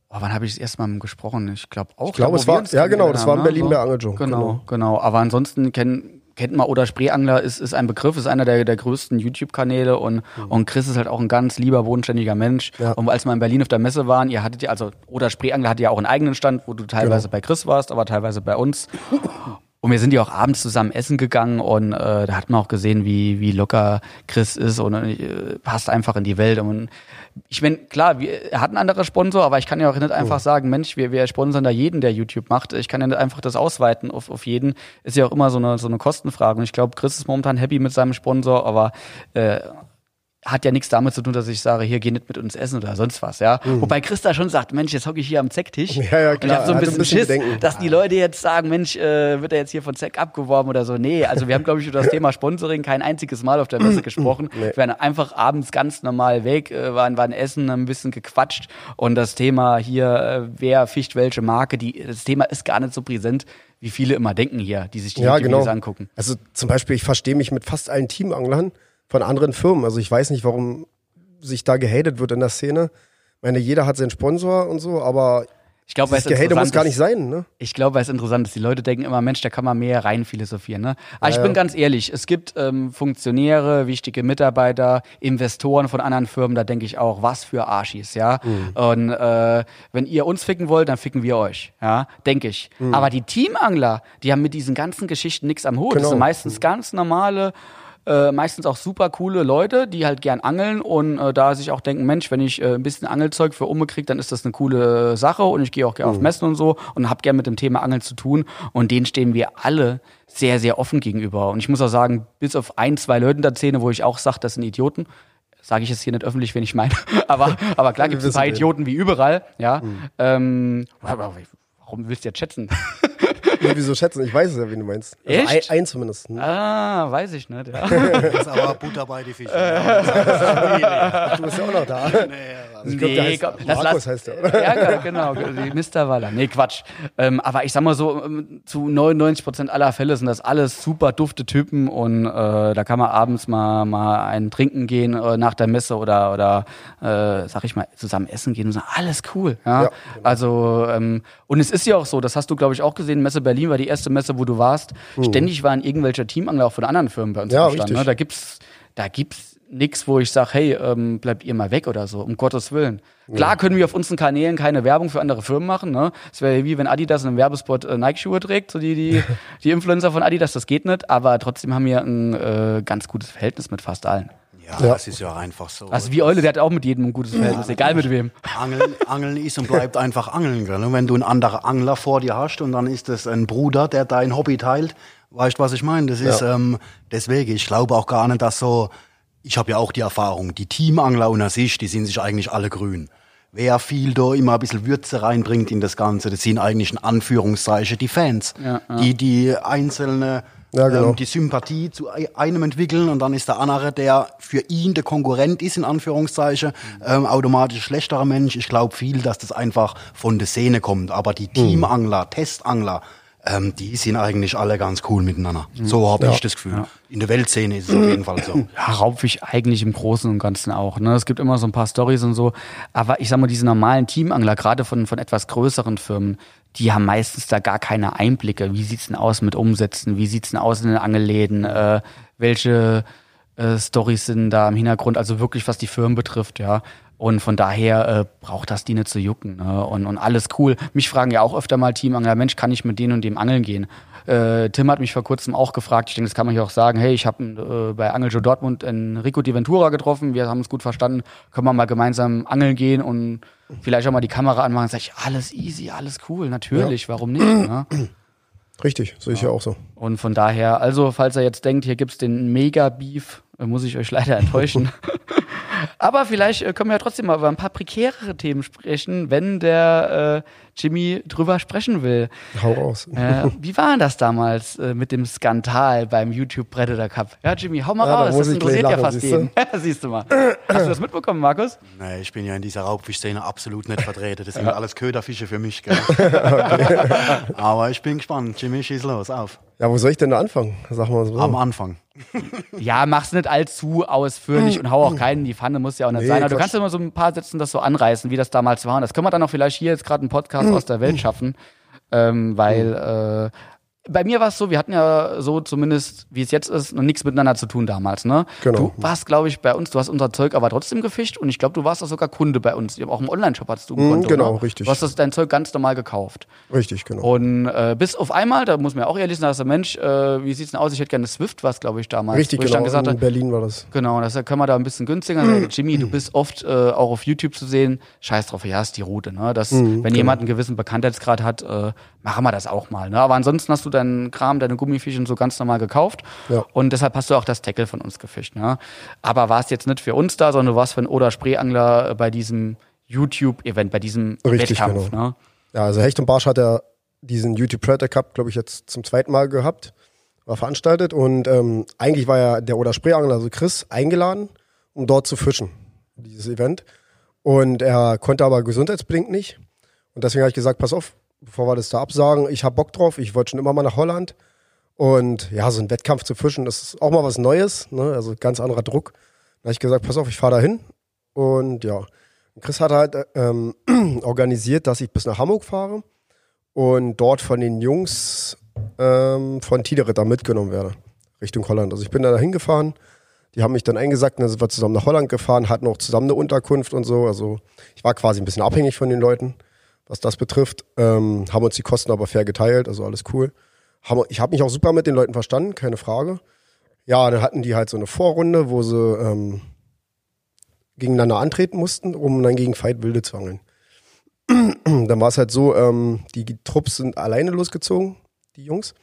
Oh, wann habe ich das erste Mal mit ihm gesprochen? Ich glaube auch. Ich glaube, es war- ja, genau, das war in haben, Berlin ne? bei Angel Genau, genau. genau. Aber ansonsten kennt, kennt man Oder Spreeangler ist, ist ein Begriff, ist einer der, der größten YouTube-Kanäle und, und Chris ist halt auch ein ganz lieber, bodenständiger Mensch. Mhm. Ja. Und als wir in Berlin auf der Messe waren, ihr hattet ja, also Oder Spreeangler hatte ja auch einen eigenen Stand, wo du teilweise Genau. bei Chris warst, aber teilweise bei uns. Und wir sind ja auch abends zusammen essen gegangen und äh, da hat man auch gesehen, wie, wie locker Chris ist und äh, passt einfach in die Welt. Und ich meine, klar, wir, er hat einen anderen Sponsor, aber ich kann ja auch nicht einfach sagen, Mensch, wir, wir sponsern da jeden, der YouTube macht. Ich kann ja nicht einfach das ausweiten auf, auf jeden. Ist ja auch immer so eine, so eine Kostenfrage. Und ich glaube, Chris ist momentan happy mit seinem Sponsor, aber äh, hat ja nichts damit zu tun, dass ich sage, hier geh nicht mit uns essen oder sonst was, ja. Wobei Christa schon sagt, Mensch, jetzt hocke ich hier am Zecktisch. Mhm. Ja, ja, Und ich klar, habe so ein bisschen, ein bisschen Schiss, Bedenken. dass die Leute jetzt sagen, Mensch, äh, wird er jetzt hier von Zeck abgeworben oder so. Nee, also wir haben, glaube ich, über das Thema Sponsoring kein einziges Mal auf der Messe <clears throat> gesprochen. Wir waren einfach abends ganz normal weg, äh, waren, waren essen, haben ein bisschen gequatscht und das Thema hier, äh, wer fischt welche Marke, die, das Thema ist gar nicht so präsent. wie viele immer denken hier, die sich die Ja, genau. angucken. Also zum Beispiel, ich verstehe mich mit fast allen Teamanglern von anderen Firmen. Also ich weiß nicht, warum sich da gehatet wird in der Szene. Ich meine, jeder hat seinen Sponsor und so, aber Ich glaube, weil das es Gehate muss gar nicht sein, ne? Ich glaube, weil es interessant ist. Die Leute denken immer, Mensch, da kann man mehr rein philosophieren. Ne? Aber ich Ja, bin ja. ganz ehrlich, es gibt ähm, Funktionäre, wichtige Mitarbeiter, Investoren von anderen Firmen, da denke ich auch, was für Arschis, ja. Mhm. Und äh, wenn ihr uns ficken wollt, dann ficken wir euch, ja, denke ich. Mhm. Aber die Teamangler, die haben mit diesen ganzen Geschichten nichts am Hut. Das Genau. sind meistens ganz normale äh, meistens auch super coole Leute, die halt gern angeln und äh, da sich auch denken, Mensch, wenn ich äh, ein bisschen Angelzeug für Umme kriege, dann ist das eine coole Sache und ich gehe auch gerne auf Messen und so und habe gern mit dem Thema Angeln zu tun und denen stehen wir alle sehr, sehr offen gegenüber. Und ich muss auch sagen, bis auf ein, zwei Leute in der Szene, wo ich auch sage, das sind Idioten, sage ich jetzt hier nicht öffentlich, wen ich meine, <laughs> aber, aber klar gibt es ein paar. Idioten wie überall, ja. Ähm, aber warum willst du jetzt schätzen? <laughs> Wieso schätzen? Ich weiß es ja, wie du meinst. Also Echt? Ein, ein zumindest. Ne? ah, weiß ich nicht, ja. Das <laughs> ist aber Butter bei die Fische. Du bist ja auch noch da. Also ich glaub, der heißt komm, das Markus lass- heißt der, oder? Ja, genau, Mr. Waller. Nee, Quatsch. Ähm, aber ich sag mal so, ähm, zu 99 Prozent aller Fälle sind das alles super dufte Typen und äh, da kann man abends mal, mal einen trinken gehen äh, nach der Messe oder, oder äh, sag ich mal, zusammen essen gehen und sagen, alles cool. Ja? Ja, Also, ähm, und es ist ja auch so, das hast du, glaube ich, auch gesehen, Messe Berlin war die erste Messe, wo du warst. Ständig waren irgendwelche Teamangler auch von anderen Firmen bei uns Mhm. Ja, am Stand. Ne? Da gibt's, da gibt's nix, wo ich sage, hey, ähm, bleibt ihr mal weg oder so, um Gottes Willen. Klar können wir auf unseren Kanälen keine Werbung für andere Firmen machen. Ne? Es wäre wie wenn Adidas in einem Werbespot äh, Nike-Schuhe trägt, so die, die, <laughs> die Influencer von Adidas, das geht nicht, aber trotzdem haben wir ein äh, ganz gutes Verhältnis mit fast allen. Ja, das ist ja einfach so. Also wie Eule, der hat auch mit jedem ein gutes Verhältnis, egal mit wem. Angeln, Angeln ist und bleibt <laughs> einfach Angeln. Gell? Und wenn du einen anderen Angler vor dir hast und dann ist es ein Bruder, der dein Hobby teilt, weißt du, was ich meine? Das ist ähm, deswegen, ich glaube auch gar nicht, dass so, ich habe ja auch die Erfahrung, die Teamangler unter sich, die sind sich eigentlich alle grün. Wer viel da immer ein bisschen Würze reinbringt in das Ganze, das sind eigentlich in Anführungszeichen die Fans, Ja, ja. die die einzelne Ja, genau. ähm, die Sympathie zu ei- einem entwickeln und dann ist der andere, der für ihn der Konkurrent ist, in Anführungszeichen, ähm, automatisch schlechterer Mensch. Ich glaube viel, dass das einfach von der Szene kommt. Aber die Teamangler, Testangler, ähm, die sind eigentlich alle ganz cool miteinander. So habe ich das Gefühl. In der Weltszene ist es auf jeden Fall so. <laughs> Ja, Raubfisch eigentlich im Großen und Ganzen auch. Ne? Es gibt immer so ein paar Stories und so. Aber ich sag mal, diese normalen Teamangler, gerade von, von etwas größeren Firmen, die haben meistens da gar keine Einblicke. Wie sieht's denn aus mit Umsätzen? Wie sieht's denn aus in den Angelläden? Äh, welche äh, Stories sind da im Hintergrund? Also wirklich, was die Firmen betrifft, ja. Und von daher äh, braucht das die nicht zu jucken. Ne? Und, und alles cool. Mich fragen ja auch öfter mal Teamangler, Mensch, kann ich mit denen und dem angeln gehen? Äh, Tim hat mich vor kurzem auch gefragt, ich denke, das kann man hier auch sagen, hey, ich habe äh, bei Angeljo Dortmund Enrico Di Ventura getroffen, wir haben uns gut verstanden, können wir mal gemeinsam angeln gehen und vielleicht auch mal die Kamera anmachen. Sag ich, alles easy, alles cool, natürlich, warum nicht? Ne? <clears throat> Richtig, sehe ich ja auch so. Und von daher, also falls ihr jetzt denkt, hier gibt's den Mega-Beef, äh, muss ich euch leider enttäuschen. <laughs> Aber vielleicht äh, können wir ja trotzdem mal über ein paar prekärere Themen sprechen, wenn der äh, Jimmy drüber sprechen will. Hau raus. Äh, wie war denn das damals äh, mit dem Skandal beim YouTube Predator Cup? Ja, Jimmy, hau mal Ja, raus, das interessiert ja lachen, fast siehst du? jeden. Ja, <laughs> siehst du mal. Hast du das mitbekommen, Markus? Nee, ich bin ja in dieser Raubfischszene absolut nicht vertreten. Das sind alles Köderfische für mich. Gell? <laughs> <laughs> Aber ich bin gespannt. Jimmy, schieß los, auf. Ja, wo soll ich denn da anfangen? Sag mal so. Am Anfang. Ja, mach's nicht allzu ausführlich und hau auch keinen in die Pfanne, muss ja auch nicht Nee, sein. Aber du kannst immer so ein paar Sätzen das so anreißen, wie das damals war. Und das können wir dann auch vielleicht hier jetzt gerade einen Podcast aus der Welt schaffen. Ähm, weil äh, bei mir war es so, wir hatten ja so zumindest, wie es jetzt ist, noch nichts miteinander zu tun damals. Ne? Genau. Du warst, glaube ich, bei uns, du hast unser Zeug aber trotzdem gefischt und ich glaube, du warst auch sogar Kunde bei uns. Auch im Online-Shop hattest du ein Mhm, Konto. genau, ne? richtig. Du hast das, dein Zeug ganz normal gekauft. Richtig, genau. Und äh, bis auf einmal, da muss man ja auch ehrlich sagen, dass der Mensch, äh, wie sieht's denn aus? Ich hätte gerne Swift, was glaube ich damals. Richtig, genau. gesagt In Berlin war das. Genau, das können wir da ein bisschen günstiger. sein. Jimmy, du bist oft äh, auch auf YouTube zu sehen. Scheiß drauf, ja, ist die Route. Ne? Das, Mhm, wenn jemand einen gewissen Bekanntheitsgrad hat, äh, machen wir das auch mal. Ne? Aber ansonsten hast du deinen Kram, deine Gummifische so ganz normal gekauft. Ja. Und deshalb hast du auch das Tackle von uns gefischt. Ne? Aber warst jetzt nicht für uns da, sondern du warst für einen Oder Spreeangler äh, bei diesem YouTube-Event, bei diesem Richtig, Wettkampf. genau. Ne? Ja, also Hecht und Barsch hat ja diesen YouTube Predator Cup, glaube ich, jetzt zum zweiten Mal gehabt, war veranstaltet und ähm, eigentlich war ja der Oder Spreeangler, also Chris, eingeladen, um dort zu fischen, dieses Event. Und er konnte aber gesundheitsbedingt nicht. Und deswegen habe ich gesagt, pass auf, bevor wir das da absagen, ich habe Bock drauf, ich wollte schon immer mal nach Holland. Und ja, so ein Wettkampf zu fischen, das ist auch mal was Neues, ne? also ganz anderer Druck. Da habe ich gesagt, pass auf, ich fahre da hin. Und ja, Chris hat halt ähm, <clears throat> organisiert, dass ich bis nach Hamburg fahre und dort von den Jungs ähm, von Tiederitter mitgenommen werde, Richtung Holland. Also ich bin da hingefahren, die haben mich dann eingesackt, dann sind wir zusammen nach Holland gefahren, hatten auch zusammen eine Unterkunft und so. Also ich war quasi ein bisschen abhängig von den Leuten, was das betrifft. Ähm, haben uns die Kosten aber fair geteilt, also alles cool. Ich habe mich auch super mit den Leuten verstanden, keine Frage. Ja, dann hatten die halt so eine Vorrunde, wo sie ähm, gegeneinander antreten mussten, um dann gegen Fight Wilde zu angeln. <clears throat> dann war es halt so, ähm, die Trupps sind alleine losgezogen, die Jungs,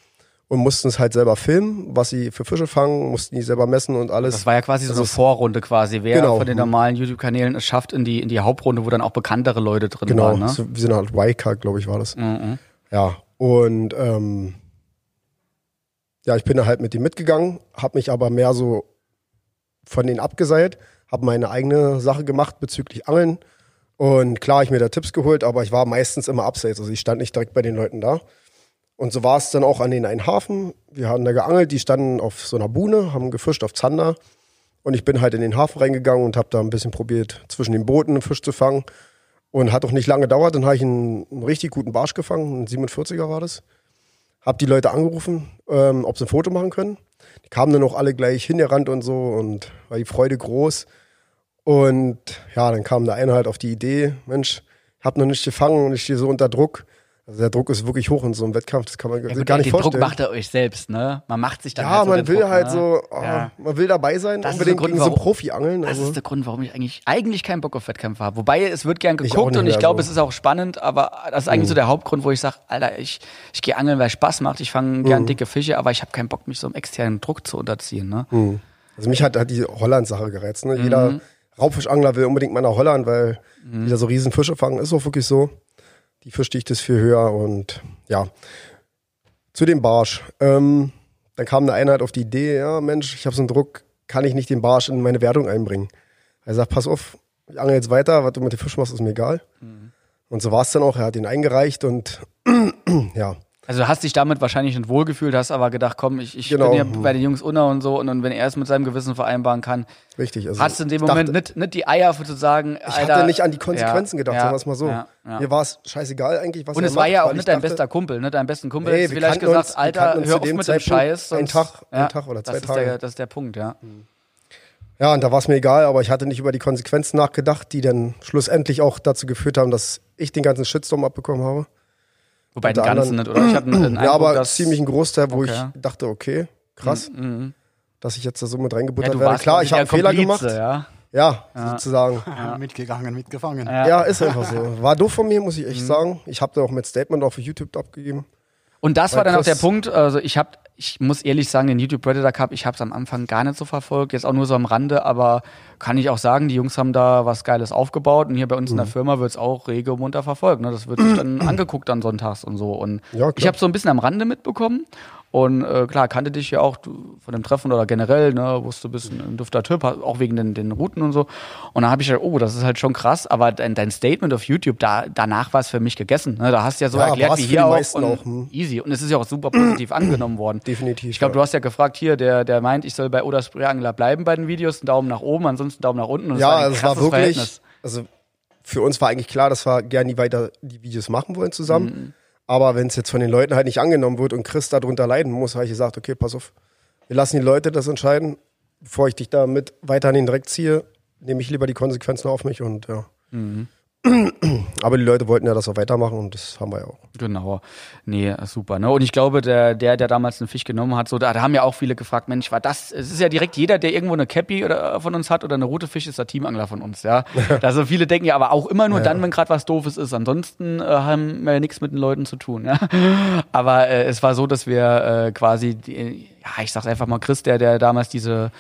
und mussten es halt selber filmen, was sie für Fische fangen, mussten die selber messen und alles. Das war ja quasi so eine Vorrunde quasi, wer genau. von den normalen YouTube-Kanälen es schafft in die, in die Hauptrunde, wo dann auch bekanntere Leute drin genau. waren. Genau, ne? so, wir sind halt Y-Card, glaube ich, war das. Mhm. Ja, und ähm, ja, ich bin da halt mit ihm mitgegangen, habe mich aber mehr so von denen abgeseilt, habe meine eigene Sache gemacht bezüglich Angeln. Und klar, ich mir da Tipps geholt, aber ich war meistens immer abseits. Also ich stand nicht direkt bei den Leuten da. Und so war es dann auch an den einen Hafen. Wir haben da geangelt, die standen auf so einer Buhne, haben gefischt auf Zander. Und ich bin halt in den Hafen reingegangen und habe da ein bisschen probiert, zwischen den Booten einen Fisch zu fangen. Und hat auch nicht lange gedauert, dann habe ich einen, einen, richtig guten Barsch gefangen, ein 47er war das. Hab die Leute angerufen, ähm, ob sie ein Foto machen können. Die kamen dann auch alle gleich hingerannt und so und war die Freude groß. Und ja, dann kam der eine halt auf die Idee, Mensch, habe noch nicht gefangen und ich stehe so unter Druck. Also der Druck ist wirklich hoch in so einem Wettkampf, das kann man ja, gut, gar nicht den vorstellen. Den Druck macht er euch selbst, ne? Man macht sich dann Ja, halt so man will Druck, halt ne? so, oh, ja. man will dabei sein, das unbedingt Grund, gegen warum, so Profi-Angeln. Das Also. ist der Grund, warum ich eigentlich, eigentlich keinen Bock auf Wettkämpfe habe. Wobei, es wird gern Ich geguckt nicht und ich glaube, so. es ist auch spannend, aber das ist eigentlich Mhm. so der Hauptgrund, wo ich sage, Alter, ich, ich gehe angeln, weil es Spaß macht. Ich fange gern Mhm. dicke Fische, aber ich habe keinen Bock, mich so einem externen Druck zu unterziehen, ne? Hm. Also mich hat, hat die Holland-Sache gereizt. Ne? Mhm. Jeder Raubfischangler will unbedingt mal nach Holland, weil Mhm. die da so riesen Fische fangen. Ist auch wirklich so. Die Fischdichte ist viel höher und ja. Zu dem Barsch. Ähm, dann kam eine Einheit auf die Idee, ja Mensch, ich habe so einen Druck, kann ich nicht den Barsch in meine Wertung einbringen? Er sagt, pass auf, ich angel jetzt weiter, was du mit dem Fisch machst, ist mir egal. Mhm. Und so war es dann auch. Er hat ihn eingereicht und <clears throat> ja, Also du hast dich damit wahrscheinlich nicht wohlgefühlt, hast aber gedacht, komm, ich, ich Genau. bin ja bei den Jungs unter und so und dann, wenn er es mit seinem Gewissen vereinbaren kann, richtig. Also hast du in dem ich Moment dachte- nicht, nicht die Eier für zu sagen, Ich Alter, hatte nicht an die Konsequenzen ja, gedacht, ja, sagen wir es mal so. Ja, ja. Mir war es scheißegal eigentlich, was Und es war macht, ja auch nicht ich dein dachte, bester Kumpel, ne? Dein besten Kumpel wir vielleicht gesagt, uns- Alter, hör auf dem mit dem Zeitpunkt Scheiß. einen sonst- Tag- ja, Tag oder zwei das ist Tage. Der, das ist der Punkt, ja. Ja, und da war es mir egal, aber ich hatte nicht über die Konsequenzen nachgedacht, die dann schlussendlich auch dazu geführt haben, dass ich den ganzen Shitstorm abbekommen habe. Wobei den Unter ganzen nicht, oder? Ich hatte einen Eindruck, <clears throat> ja, aber dass, ziemlich ein Großteil, wo Okay. ich dachte, okay, krass, Mhm. dass ich jetzt da so mit Ja, reingebuttert du werde. Klar, ich habe einen Fehler gemacht. Ja? Ja, sozusagen. <laughs> Mitgegangen, mitgefangen. Ja. Ja, ist einfach so. <laughs> War doof von mir, muss ich echt sagen. Ich habe da auch mit Statement auf YouTube abgegeben. Und das Weil war dann auch der Punkt, also ich habe, ich muss ehrlich sagen, den YouTube Predator Cup, ich habe es am Anfang gar nicht so verfolgt, jetzt auch nur so am Rande, aber kann ich auch sagen, die Jungs haben da was Geiles aufgebaut und hier bei uns Mhm. in der Firma wird es auch rege und munter verfolgt. Ne? Das wird sich dann <clears throat> angeguckt dann sonntags und so. Und Ja, ich habe so ein bisschen am Rande mitbekommen und äh, klar, kannte dich ja auch von dem Treffen oder generell, ne, wusste, du bist ein, ein dufter Typ, auch wegen den, den Routen und so. Und dann habe ich gedacht, oh, das ist halt schon krass, aber dein, dein Statement auf YouTube, da, danach war es für mich gegessen. Ne? Da hast du ja so Ja, erklärt wie hier auch, und auch, hm. easy. Und es ist ja auch super positiv <clears throat> angenommen worden. Definitiv. Ich glaube, du hast ja gefragt hier, der, der meint, ich soll bei Oder Sprayangler bleiben bei den Videos, einen Daumen nach oben, ansonsten Daumen nach unten. Und ja, ein es war wirklich, Verhältnis. also für uns war eigentlich klar, dass wir gerne weiter die Videos machen wollen zusammen. Mhm. Aber wenn es jetzt von den Leuten halt nicht angenommen wird und Chris darunter leiden muss, habe ich gesagt, okay, pass auf, wir lassen die Leute das entscheiden. Bevor ich dich damit weiter an den Dreck ziehe, nehme ich lieber die Konsequenzen auf mich und ja. Mhm. <clears throat> Aber die Leute wollten ja das auch weitermachen und das haben wir ja auch. Genau. Nee, super. Ne? Und ich glaube, der, der, der damals einen Fisch genommen hat, so, da, da haben ja auch viele gefragt, Mensch, war das, es ist ja direkt jeder, der irgendwo eine Cappy oder, von uns hat oder eine rote Fisch, ist der Teamangler von uns, ja. <laughs> also viele denken ja aber auch immer nur dann, wenn gerade was Doofes ist. Ansonsten äh, haben wir ja nichts mit den Leuten zu tun, ja. <laughs> Aber äh, es war so, dass wir äh, quasi, die, ja, ich sag's einfach mal, Chris, der, der damals diese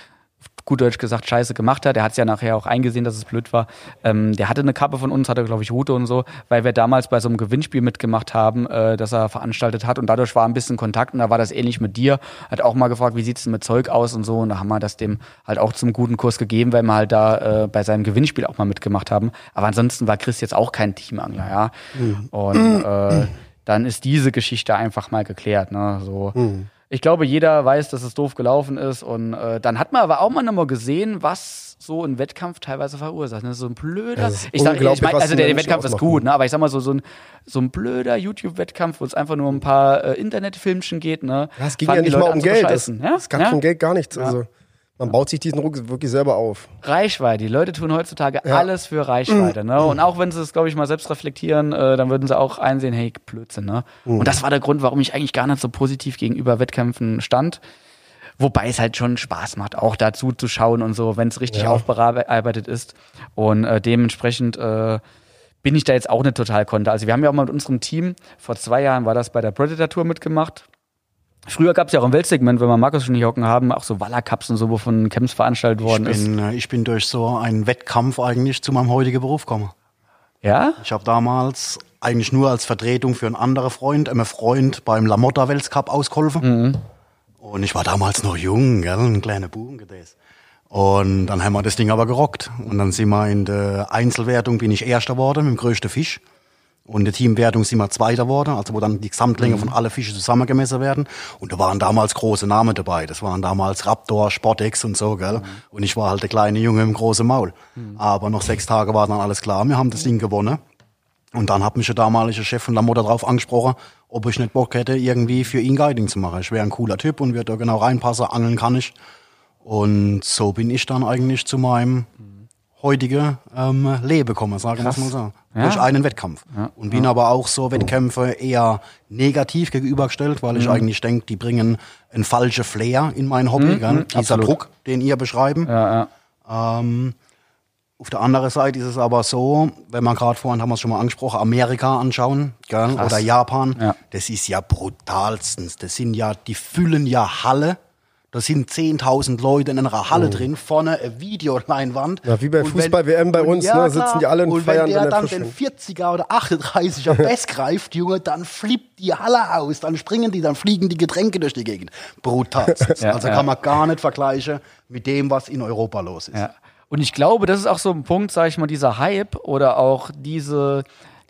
gut Deutsch gesagt Scheiße gemacht hat. Der hat es ja nachher auch eingesehen, dass es blöd war. Ähm, der hatte eine Kappe von uns, hatte glaube ich Route und so, weil wir damals bei so einem Gewinnspiel mitgemacht haben, äh, das er veranstaltet hat und dadurch war ein bisschen Kontakt und da war das ähnlich mit dir. Hat auch mal gefragt, wie sieht's denn mit Zeug aus und so und da haben wir das dem halt auch zum guten Kurs gegeben, weil wir halt da äh, bei seinem Gewinnspiel auch mal mitgemacht haben. Aber ansonsten war Chris jetzt auch kein Teamangler, ja. Und äh, dann ist diese Geschichte einfach mal geklärt. Ne? So. Ich glaube, jeder weiß, dass es doof gelaufen ist. Und äh, dann hat man aber auch mal nochmal gesehen, was so ein Wettkampf teilweise verursacht. Ne? So ein blöder. Ich sag, ich mein, also der, der Wettkampf ist gut, ne? aber ich sag mal so, so ein, so ein blöder YouTube-Wettkampf, wo es einfach nur um ein paar äh, Internetfilmchen geht. Ne? Ja, es ging fangen ja nicht mal um Geld. Es, bescheißen. ja? es gab ja? von Geld gar nichts. Also, man baut sich diesen Ruck wirklich selber auf. Reichweite. Die Leute tun heutzutage Ja. alles für Reichweite. Ne? Und auch wenn sie es, glaube ich, mal selbst reflektieren, äh, dann würden sie auch einsehen, hey, Blödsinn. Ne? Und das war der Grund, warum ich eigentlich gar nicht so positiv gegenüber Wettkämpfen stand. Wobei es halt schon Spaß macht, auch dazu zu schauen und so, wenn es richtig Ja. aufbearbeitet ist. Und äh, dementsprechend äh, bin ich da jetzt auch nicht total konter. Also wir haben ja auch mal mit unserem Team, vor zwei Jahren war das bei der Predator Tour mitgemacht. Früher gab es ja auch im Weltsegment, wenn wir Markus schon hier hocken haben, auch so Waller-Cups und so, wo von Camps veranstaltet Ich worden ist. bin, äh, ich bin durch so einen Wettkampf eigentlich zu meinem heutigen Beruf gekommen. Ja? Ich habe damals eigentlich nur als Vertretung für einen anderen Freund, einem Freund beim Lamotta Weltcup ausgeholfen. Und ich war damals noch jung, gell, ein kleiner Buben gewesen. Und dann haben wir das Ding aber gerockt. Und dann sind wir in der Einzelwertung, bin ich Erster geworden mit dem größten Fisch. Und in der Teamwertung sind wir Zweiter geworden, also wo dann die Gesamtlänge von allen Fischen zusammengemessen werden. Und da waren damals große Namen dabei. Das waren damals Raptor, Sportex und so, gell. Und ich war halt der kleine Junge im großen Maul. Aber noch sechs Tage war dann alles klar. Wir haben das Ding gewonnen. Und dann hat mich der damalige Chef von Lamotta drauf angesprochen, ob ich nicht Bock hätte, irgendwie für ihn Guiding zu machen. Ich wäre ein cooler Typ und würde da genau reinpassen, angeln kann ich. Und so bin ich dann eigentlich zu meinem heutigen ähm, Leben gekommen, sagen wir mal so. Ja. Durch einen Wettkampf. Und bin aber auch so Wettkämpfe eher negativ gegenübergestellt, weil Mhm. ich eigentlich denke, die bringen einen falschen Flair in mein Hobby. gell? Dieser absolut. Druck, den ihr beschreiben. Ja, ja. Ähm, auf der anderen Seite ist es aber so, wenn man gerade vorhin haben wir es schon mal angesprochen, Amerika anschauen, gell, oder Japan, Ja. das ist ja brutalstens. Das sind ja, die füllen ja Halle. Da sind 10.000 Leute in einer Halle drin, vorne eine Videoleinwand. Ja, wie bei Und Fußball-WM bei und uns, ne, sitzen die alle und und feiern wenn der dann dann den den Fisch. 40er oder 38er <laughs> Best greift, Junge, dann flippt die Halle aus, dann springen die, dann fliegen die Getränke durch die Gegend. Brutal. <laughs> Ja, also ja. kann man gar nicht vergleichen mit dem, was in Europa los ist. Ja. Und ich glaube, das ist auch so ein Punkt, sag ich mal, dieser Hype oder auch diese,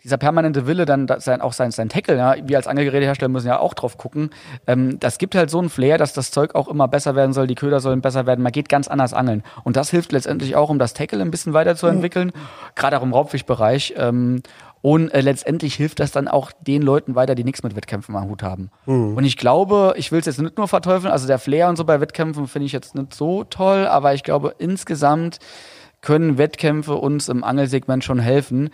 dieser permanente Wille, dann da- sein, auch sein, sein Tackle, ja, wir als Angelgerätehersteller müssen ja auch drauf gucken. Ähm, das gibt halt so einen Flair, dass das Zeug auch immer besser werden soll, die Köder sollen besser werden, man geht ganz anders angeln. Und das hilft letztendlich auch, um das Tackle ein bisschen weiterzuentwickeln, gerade auch im Raubfischbereich. Ähm, und äh, letztendlich hilft das dann auch den Leuten weiter, die nichts mit Wettkämpfen am Hut haben. Und ich glaube, ich will es jetzt nicht nur verteufeln, also der Flair und so bei Wettkämpfen finde ich jetzt nicht so toll, aber ich glaube, insgesamt können Wettkämpfe uns im Angelsegment schon helfen.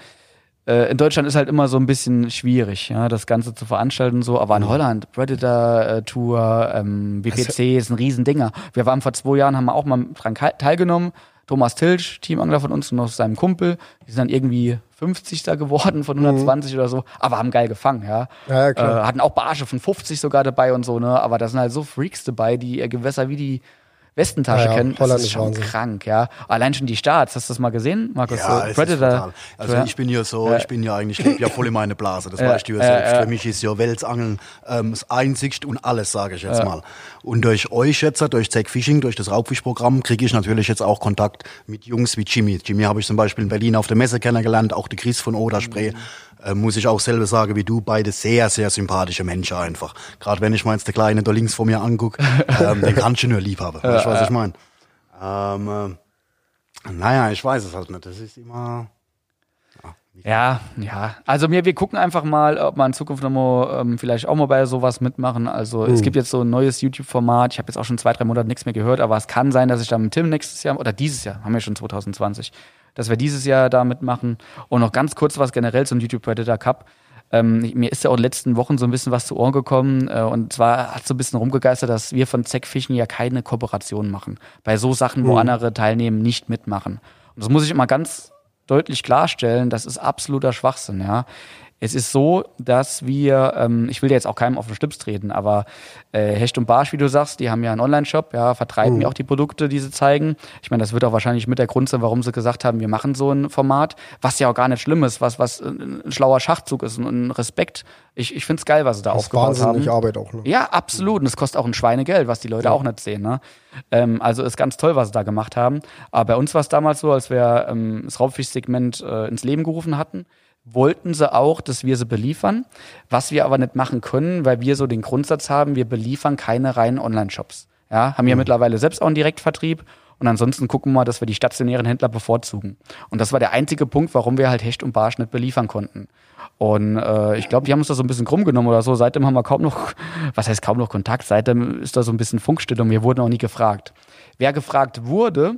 Äh, in Deutschland ist halt immer so ein bisschen schwierig, ja, das Ganze zu veranstalten und so, aber in Holland, Predator äh, Tour, ähm, BPC ist ein Riesendinger. Wir waren vor zwei Jahren, haben wir auch mal dran teilgenommen. Thomas Tilsch, Teamangler von uns und noch seinem Kumpel, die sind dann irgendwie 50. geworden von 120 oder so, aber haben geil gefangen, ja. Mhm. Ja, ja, klar. Äh, hatten auch Barsche von 50 sogar dabei und so, ne, aber da sind halt so Freaks dabei, die ihr Gewässer wie die Westentasche Ja, kennen. Das Holland ist ist schon Wahnsinn. krank, ja. Allein schon die Starts, hast du das mal gesehen, Markus? Ja, so Predator. total. Also ich bin ja so, ich bin ja eigentlich, ich lebe ja voll in meine Blase, das Ja, weißt du ja selbst. ja. Für mich ist ja Weltsangeln ähm, das Einzigste und alles, sage ich jetzt mal. Und durch euch jetzt, durch Zack Fishing, durch das Raubfischprogramm, kriege ich natürlich jetzt auch Kontakt mit Jungs wie Jimmy. Jimmy habe ich zum Beispiel in Berlin auf der Messe kennengelernt, auch der Chris von Oderspray. Äh, muss ich auch selber sagen, wie du, beide sehr, sehr sympathische Menschen einfach. Gerade wenn ich mal jetzt der Kleine da links vor mir angucke, <laughs> ähm, den kannst du nur lieb haben. Weißt du, was ich meine? Ähm, äh, naja, ich weiß es halt nicht. Das ist immer. Ja, ja. Also mir, wir gucken einfach mal, ob wir in Zukunft noch mal, ähm, vielleicht auch mal bei sowas mitmachen. Also Hm. es gibt jetzt so ein neues YouTube-Format. Ich habe jetzt auch schon zwei, drei Monate nichts mehr gehört, aber es kann sein, dass ich dann mit Tim nächstes Jahr oder dieses Jahr, haben wir schon 2020, dass wir dieses Jahr da mitmachen. Und noch ganz kurz was generell zum YouTube Predator Cup. Ähm, mir ist ja auch in den letzten Wochen so ein bisschen was zu Ohren gekommen. Äh, und zwar hat so ein bisschen rumgegeistert, dass wir von Zack Fischen ja keine Kooperation machen. Bei so Sachen, wo andere teilnehmen, nicht mitmachen. Und das muss ich immer ganz deutlich klarstellen, das ist absoluter Schwachsinn, ja. Es ist so, dass wir, ähm, ich will dir jetzt auch keinem auf den Schlips treten, aber äh, Hecht und Barsch, wie du sagst, die haben ja einen Online-Shop, ja, vertreiben ja auch die Produkte, die sie zeigen. Ich meine, das wird auch wahrscheinlich mit der Grund sein, warum sie gesagt haben, wir machen so ein Format, was ja auch gar nicht schlimm ist, was, was ein ein schlauer Schachzug ist und ein Respekt. Ich, ich finde es geil, was sie da Das aufgebaut haben. wahnsinnig Arbeit auch. Ne? Ja, absolut. Und es kostet auch ein Schweinegeld, was die Leute auch nicht sehen. Ne? Ähm, also ist ganz toll, was sie da gemacht haben. Aber bei uns war es damals so, als wir ähm, das Raubfischsegment äh, ins Leben gerufen hatten. Wollten sie auch, dass wir sie beliefern, was wir aber nicht machen können, weil wir so den Grundsatz haben, wir beliefern keine reinen Online-Shops. Ja, haben ja mittlerweile selbst auch einen Direktvertrieb und ansonsten gucken wir mal, dass wir die stationären Händler bevorzugen. Und das war der einzige Punkt, warum wir halt Hecht und Barsch nicht beliefern konnten. Und äh, ich glaube, die haben uns da so ein bisschen krumm genommen oder so. Seitdem haben wir kaum noch, <laughs> was heißt kaum noch Kontakt, seitdem ist da so ein bisschen Funkstille und wir wurden auch nie gefragt. Wer gefragt wurde,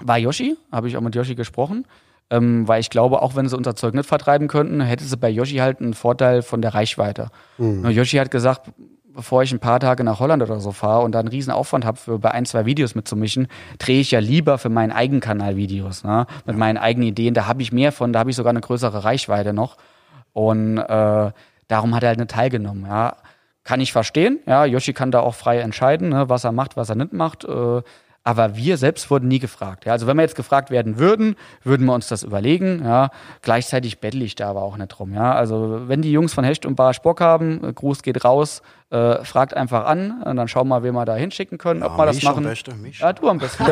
war Yoshi, habe ich auch mit Yoshi gesprochen. Ähm, weil ich glaube, auch wenn sie unser Zeug nicht vertreiben könnten, hätte sie bei Yoshi halt einen Vorteil von der Reichweite. Mhm. Yoshi hat gesagt, bevor ich ein paar Tage nach Holland oder so fahre und da einen riesen Aufwand habe, für bei ein, zwei Videos mitzumischen, drehe ich ja lieber für meinen Eigenkanal Videos, ne? mit meinen eigenen Ideen. Da habe ich mehr von, da habe ich sogar eine größere Reichweite noch. Und äh, darum hat er halt nicht teilgenommen. Ja. Kann ich verstehen. Ja, Yoshi kann da auch frei entscheiden, ne, was er macht, was er nicht macht. Äh, aber wir selbst wurden nie gefragt. Ja. Also wenn wir jetzt gefragt werden würden, würden wir uns das überlegen. Ja. Gleichzeitig bettel ich da aber auch nicht drum. Ja. Also wenn die Jungs von Hecht und Barsch Bock haben, äh, Gruß geht raus, äh, fragt einfach an und dann schauen wir mal, wen wir da hinschicken können, ob wir das mich am machen. besten, mich. Ja, du am besten. <laughs>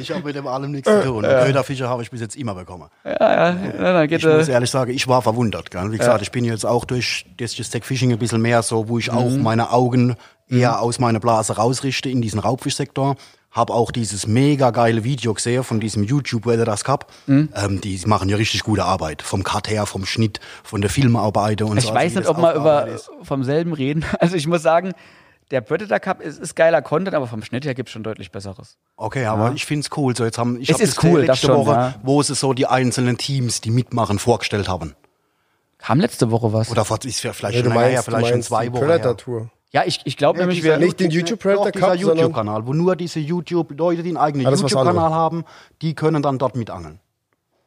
Ich habe mit dem allem nichts zu tun. Ja. Köderfische habe ich bis jetzt immer bekommen. ja, ja, ja, dann geht Ich muss ehrlich sagen, ich war verwundert. Gell? Wie gesagt, ich bin jetzt auch durch das Stack Fishing ein bisschen mehr so, wo ich auch Mhm. meine Augen eher aus meiner Blase rausrichte in diesen Raubfischsektor. Hab auch dieses mega geile Video gesehen von diesem YouTube Weather das Cup. Mhm. Ähm, die machen ja richtig gute Arbeit. Vom Cut her, vom Schnitt, von der Filmarbeit und Ich so. weiß also wie nicht, ob wir über ist. vom selben reden. <laughs> Also ich muss sagen, der Predator Cup ist, ist geiler Content, aber vom Schnitt her gibt es schon deutlich besseres. Okay, aber ich find's cool. So, jetzt haben, ich Es hab ist cool, das letzte schon, Woche, ja. wo sie so die einzelnen Teams, die mitmachen, vorgestellt haben. Kam letzte Woche was? Oder vor- ist ja vielleicht Ja, schon her, meinst, du vielleicht schon zwei die Wochen Predator her. Tour. Ja, ich, ich glaube Ja, nämlich, wir, Nicht den YouTube Predator Cup, sondern- YouTube-Kanal, wo nur diese YouTube-Leute, die einen eigenen Ah, das YouTube-Kanal anderes. haben, die können dann dort mitangeln.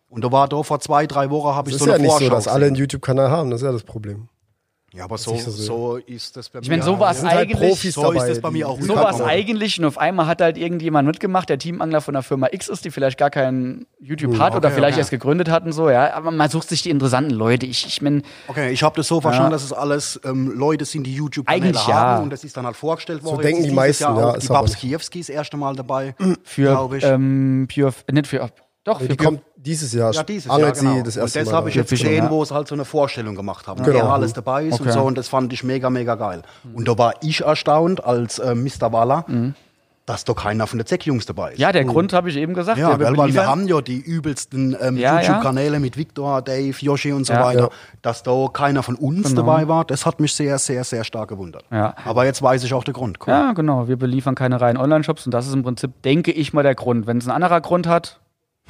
Und da war da vor zwei, drei Wochen habe ich Es so ist ja eine nicht Vorschau so, dass alle einen gesehen. YouTube-Kanal haben, das ist ja das Problem. Ja, aber so, ich so so ist das bei mir. ich meine, so war es halt eigentlich. Profis so ist das bei mir auch. So war es eigentlich und auf einmal hat halt irgendjemand mitgemacht, der Teamangler von der Firma X ist, die vielleicht gar keinen YouTube hat oder okay, vielleicht okay. erst gegründet hatten, so, ja. Aber man sucht sich die interessanten Leute. Ich, ich meine, Okay, ich habe das so verstanden, dass es alles ähm, Leute sind, die YouTube-Kanäle Eigentlich haben ja. und das ist dann halt vorgestellt worden. denken Jetzt ist die meisten, Jahr ja, auch ist die Babs. Kiewski das erste Mal dabei, für glaube ich. ähm, Pure, nicht für, doch, Die für kommt dieses Jahr, Ja, dieses Jahr, genau. das erste und das habe ich jetzt gesehen, wo es halt so eine Vorstellung gemacht haben, Genau. wer alles dabei ist Okay. und so. Und das fand ich mega, mega geil. Und da war ich erstaunt als äh, Mr. Waller, dass da keiner von den Zeck-Jungs dabei ist. Mhm. Ja, der Grund habe ich eben gesagt. Ja, weil, weil wir haben ja die übelsten ähm, Ja, ja. YouTube-Kanäle mit Victor, Dave, Yoshi und so Ja. weiter. Ja. Dass da keiner von uns dabei war, das hat mich sehr, sehr, sehr stark gewundert. Ja. Aber jetzt weiß ich auch den Grund. Cool. Ja, genau. Wir beliefern keine reinen Online-Shops und das ist im Prinzip, denke ich mal, der Grund. Wenn es ein anderer Grund hat,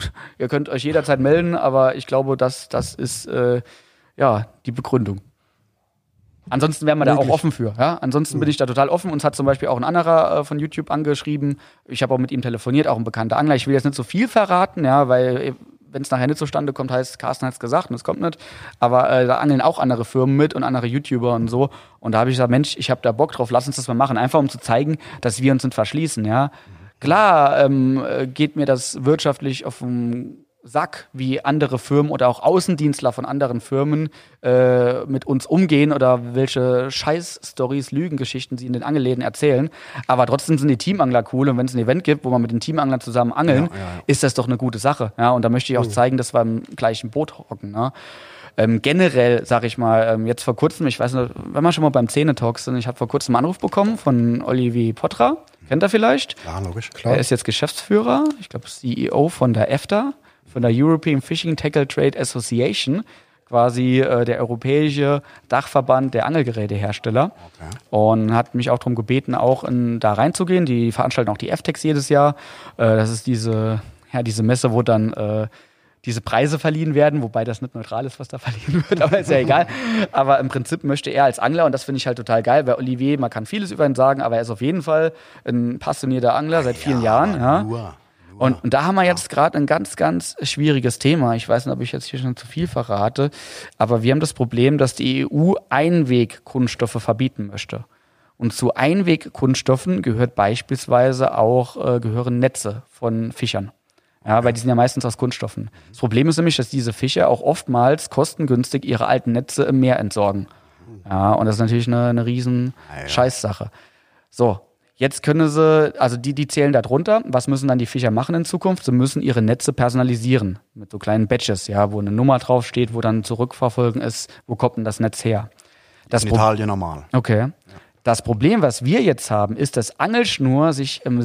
<laughs> ihr könnt euch jederzeit melden, aber ich glaube, das, das ist äh, ja die Begründung. Ansonsten wären wir da auch offen für. Ja? Ansonsten bin ich da total offen. Uns hat zum Beispiel auch ein anderer äh, von YouTube angeschrieben. Ich habe auch mit ihm telefoniert, auch ein bekannter Angler. Ich will jetzt nicht so viel verraten, ja, weil wenn es nachher nicht zustande kommt, heißt Carsten hat es gesagt und es kommt nicht. Aber äh, da angeln auch andere Firmen mit und andere YouTuber und so. Und da habe ich gesagt, Mensch, ich habe da Bock drauf, lass uns das mal machen. Einfach um zu zeigen, dass wir uns nicht verschließen, ja. Klar ähm, äh, geht mir das wirtschaftlich auf den Sack, wie andere Firmen oder auch Außendienstler von anderen Firmen äh, mit uns umgehen oder welche Scheiß-Stories, Lügengeschichten sie in den Angelläden erzählen. Aber trotzdem sind die Teamangler cool und wenn es ein Event gibt, wo man mit den Teamanglern zusammen angeln, ist das doch eine gute Sache. Ja, und da möchte ich auch zeigen, dass wir im gleichen Boot hocken. Ne? Ähm, generell, sag ich mal, ähm, jetzt vor kurzem, ich weiß nicht, wenn wir schon mal beim Zähnetalk sind, ich habe vor kurzem einen Anruf bekommen von Olivier Potra. Kennt er vielleicht? Ja, logisch. Klar. Er ist jetzt Geschäftsführer, ich glaube CEO von der EFTA, von der European Fishing Tackle Trade Association, quasi äh, der europäische Dachverband der Angelgerätehersteller. Und hat mich auch darum gebeten, auch in, da reinzugehen. Die veranstalten auch die FTEX jedes Jahr. Äh, das ist diese, ja, diese Messe, wo dann äh, diese Preise verliehen werden, wobei das nicht neutral ist, was da <laughs> verliehen wird, aber ist ja egal. Aber im Prinzip möchte er als Angler, und das finde ich halt total geil, weil Olivier, man kann vieles über ihn sagen, aber er ist auf jeden Fall ein passionierter Angler seit vielen Jahren. Ja. Nur. Und, und da haben wir jetzt gerade ein ganz, ganz schwieriges Thema. Ich weiß nicht, ob ich jetzt hier schon zu viel verrate, aber wir haben das Problem, dass die EU Einwegkunststoffe verbieten möchte. Und zu Einwegkunststoffen gehört beispielsweise auch äh, gehören Netze von Fischern. Ja, weil die sind ja meistens aus Kunststoffen. Das Problem ist nämlich, dass diese Fische auch oftmals kostengünstig ihre alten Netze im Meer entsorgen. Ja, und das ist natürlich eine, eine riesen Scheißsache. So, Jetzt können sie, also die, die zählen da drunter. Was müssen dann die Fischer machen in Zukunft? Sie müssen ihre Netze personalisieren mit so kleinen Badges, ja, wo eine Nummer draufsteht, wo dann zurückverfolgen ist, wo kommt denn das Netz her? Das in Pro- Italien normal. Okay. Das Problem, was wir jetzt haben, ist, dass Angelschnur sich im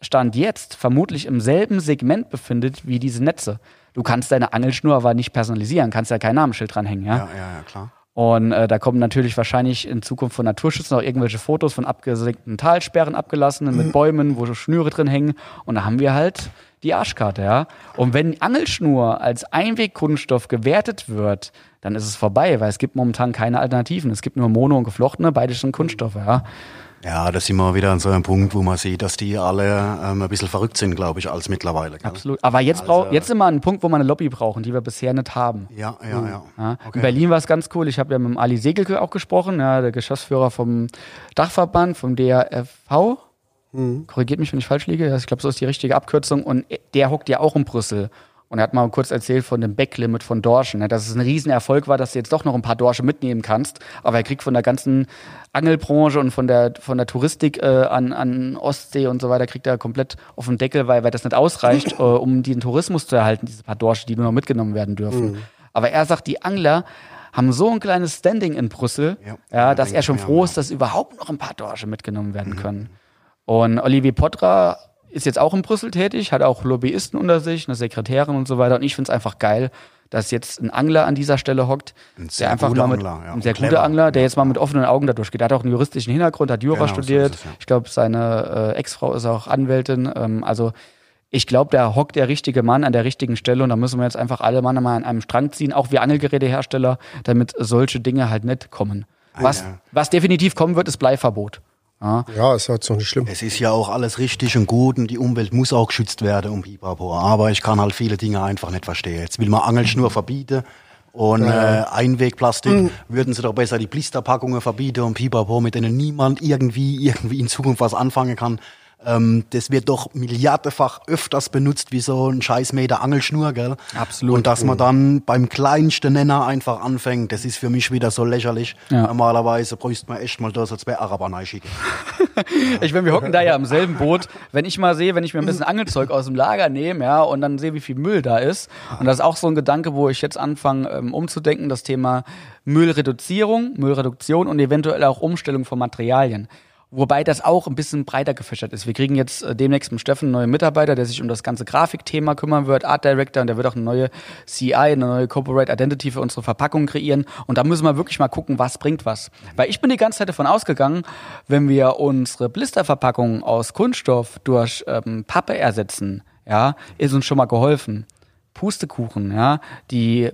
Stand jetzt vermutlich im selben Segment befindet wie diese Netze. Du kannst deine Angelschnur aber nicht personalisieren, kannst ja kein Namensschild dranhängen, ja? Ja, ja, ja, klar. Und äh, da kommen natürlich wahrscheinlich in Zukunft von Naturschützen auch irgendwelche Fotos von abgesenkten Talsperren abgelassenen mit Bäumen, wo so Schnüre drin hängen. Und da haben wir halt die Arschkarte, ja. Und wenn Angelschnur als Einwegkunststoff gewertet wird, dann ist es vorbei, weil es gibt momentan keine Alternativen. Es gibt nur Mono und geflochtene, beide sind Kunststoffe, ja. Ja, da sind wir wieder an so einem Punkt, wo man sieht, dass die alle ähm, ein bisschen verrückt sind, glaube ich, als mittlerweile. Gell? Absolut. Aber jetzt, Also- brauch, jetzt sind wir an einem Punkt, wo wir eine Lobby brauchen, die wir bisher nicht haben. Ja, ja, ja. Ja. Okay. In Berlin war es ganz cool. Ich habe ja mit dem Ali Segelke auch gesprochen, ja, der Geschäftsführer vom Dachverband, vom DRFV. Korrigiert mich, wenn ich falsch liege. Ich glaube, so ist die richtige Abkürzung. Und der hockt ja auch in Brüssel. Und er hat mal kurz erzählt von dem Backlimit von Dorschen, ne, dass es ein Riesenerfolg war, dass du jetzt doch noch ein paar Dorsche mitnehmen kannst. Aber er kriegt von der ganzen Angelbranche und von der, von der Touristik äh, an, an Ostsee und so weiter, kriegt er komplett auf den Deckel, weil, weil das nicht ausreicht, <laughs> äh, um den Tourismus zu erhalten, diese paar Dorsche, die nur noch mitgenommen werden dürfen. Aber er sagt, die Angler haben so ein kleines Standing in Brüssel, Ja. ja, dass er schon froh ist, dass überhaupt noch ein paar Dorsche mitgenommen werden können. Und Olivier Potra ist jetzt auch in Brüssel tätig, hat auch Lobbyisten unter sich, eine Sekretärin und so weiter. Und ich finde es einfach geil, dass jetzt ein Angler an dieser Stelle hockt, Ein sehr der einfach guter mal mit, Angler, ja, ein sehr guter. Angler, der jetzt mal mit offenen Augen da durchgeht. Er hat auch einen juristischen Hintergrund, hat Jura Genau, so studiert. ist es, ja. Ich glaube, seine äh, Ex-Frau ist auch Anwältin. Ähm, also ich glaube, da hockt der richtige Mann an der richtigen Stelle und da müssen wir jetzt einfach alle Mann mal an einem Strang ziehen, auch wir Angelgerätehersteller, damit solche Dinge halt nicht kommen. Was, ja. was definitiv kommen wird, ist Bleiverbot. Ja. Ja, ist halt so nicht schlimm. Es ist ja auch alles richtig und gut und die Umwelt muss auch geschützt werden um Pipapo. Aber ich kann halt viele Dinge einfach nicht verstehen. Jetzt will man Angelschnur verbieten und äh, Einwegplastik. Würden sie doch besser die Blisterpackungen verbieten und Pipapo, mit denen niemand irgendwie, irgendwie in Zukunft was anfangen kann. Ähm, das wird doch milliardenfach öfters benutzt wie so ein Scheißmeter Angelschnur, gell? Absolut. Und dass man dann beim kleinsten Nenner einfach anfängt, das ist für mich wieder so lächerlich. Ja. Normalerweise bräuchte man echt mal da so zwei Araber reinschicken. <laughs> Ich meine, wir hocken da ja im selben Boot. Wenn ich mal sehe, wenn ich mir ein bisschen Angelzeug aus dem Lager nehme, ja, und dann sehe, wie viel Müll da ist. Und das ist auch so ein Gedanke, wo ich jetzt anfange, ähm, umzudenken, das Thema Müllreduzierung, Müllreduktion und eventuell auch Umstellung von Materialien. Wobei das auch ein bisschen breiter gefächert ist. Wir kriegen jetzt äh, demnächst mit Steffen einen neuen Mitarbeiter, der sich um das ganze Grafikthema kümmern wird, Art Director, und der wird auch eine neue CI, eine neue Corporate Identity für unsere Verpackung kreieren. Und da müssen wir wirklich mal gucken, was bringt was. Weil ich bin die ganze Zeit davon ausgegangen, wenn wir unsere Blisterverpackung aus Kunststoff durch ähm, Pappe ersetzen, ja, ist uns schon mal geholfen. Pustekuchen, ja, die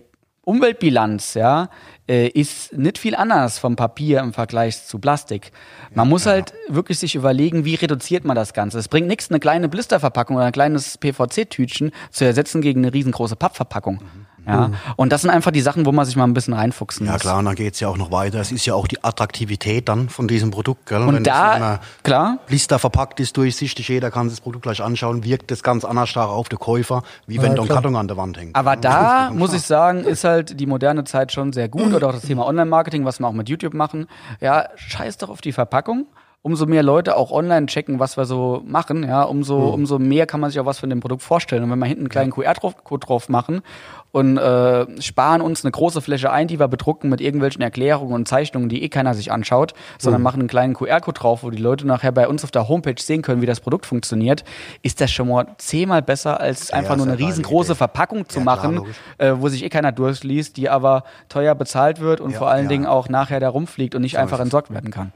Umweltbilanz, ja, äh, ist nicht viel anders vom Papier im Vergleich zu Plastik. Man muss halt wirklich sich überlegen, wie reduziert man das Ganze. Es bringt nichts, eine kleine Blisterverpackung oder ein kleines PVC-Tütchen zu ersetzen gegen eine riesengroße Pappverpackung. Ja, und das sind einfach die Sachen, wo man sich mal ein bisschen reinfuchsen Ja muss. klar, und dann geht's ja auch noch weiter. Es ist ja auch die Attraktivität dann von diesem Produkt. Gell? Wenn Und das in da, einer klar, Blister verpackt ist, durchsichtig, jeder kann das Produkt gleich anschauen, wirkt das ganz anders stark auf den Käufer, wie wenn da ein. Karton an der Wand hängt. Aber Ja, da muss ich sagen, ist halt die moderne Zeit schon sehr gut oder auch das Thema Online-Marketing, was wir auch mit YouTube machen. Ja, scheiß doch auf die Verpackung. Umso mehr Leute auch online checken, was wir so machen, ja, umso, umso mehr kann man sich auch was von dem Produkt vorstellen. Und wenn wir hinten einen kleinen QR-Code drauf machen und äh, sparen uns eine große Fläche ein, die wir bedrucken mit irgendwelchen Erklärungen und Zeichnungen, die eh keiner sich anschaut, sondern machen einen kleinen QR-Code drauf, wo die Leute nachher bei uns auf der Homepage sehen können, wie das Produkt funktioniert, ist das schon mal zehnmal besser, als einfach nur sehr eine riesengroße Idee. Verpackung zu Ja, machen, äh, wo sich eh keiner durchliest, die aber teuer bezahlt wird und Ja, vor allen ja. Dingen auch nachher da rumfliegt und nicht einfach ist es. entsorgt werden kann.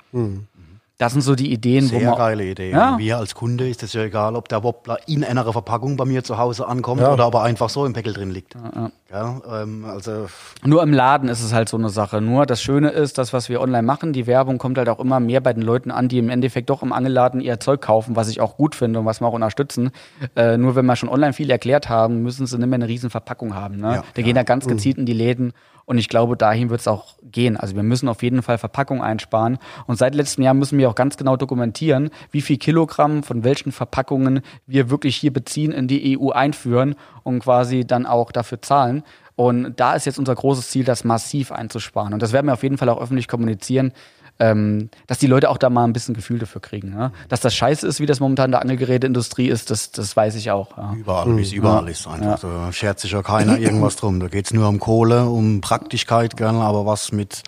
Das sind so die Ideen, wo Sehr man. geile Idee. Ja. Wir als Kunde ist es ja egal, ob der Wobbler in einer Verpackung bei mir zu Hause ankommt Ja. oder ob er einfach so im Päckel drin liegt. Ja, ähm, also Nur im Laden ist es halt so eine Sache. Nur das Schöne ist, das, was wir online machen, die Werbung kommt halt auch immer mehr bei den Leuten an, die im Endeffekt doch im Angelladen ihr Zeug kaufen, was ich auch gut finde und was wir auch unterstützen. Äh, nur wenn wir schon online viel erklärt haben, müssen sie nicht mehr eine riesen Verpackung haben. Ne? Ja, Wir gehen da ganz gezielt in die Läden und ich glaube, dahin wird es auch gehen. Also wir müssen auf jeden Fall Verpackung einsparen. Und seit letztem Jahr müssen wir auch ganz genau dokumentieren, wie viel Kilogramm von welchen Verpackungen wir wirklich hier beziehen, in die EU einführen und quasi dann auch dafür zahlen. Und da ist jetzt unser großes Ziel, das massiv einzusparen. Und das werden wir auf jeden Fall auch öffentlich kommunizieren. Ähm, dass die Leute auch da mal ein bisschen Gefühl dafür kriegen. Ne? Dass das scheiße ist, wie das momentan in der Angelgeräteindustrie ist, das, das weiß ich auch. Ja. Überall, wie es überall ist einfach. So schert sich ja keiner <laughs> irgendwas drum. Da geht's nur um Kohle, um Praktigkeit, gell, aber was mit,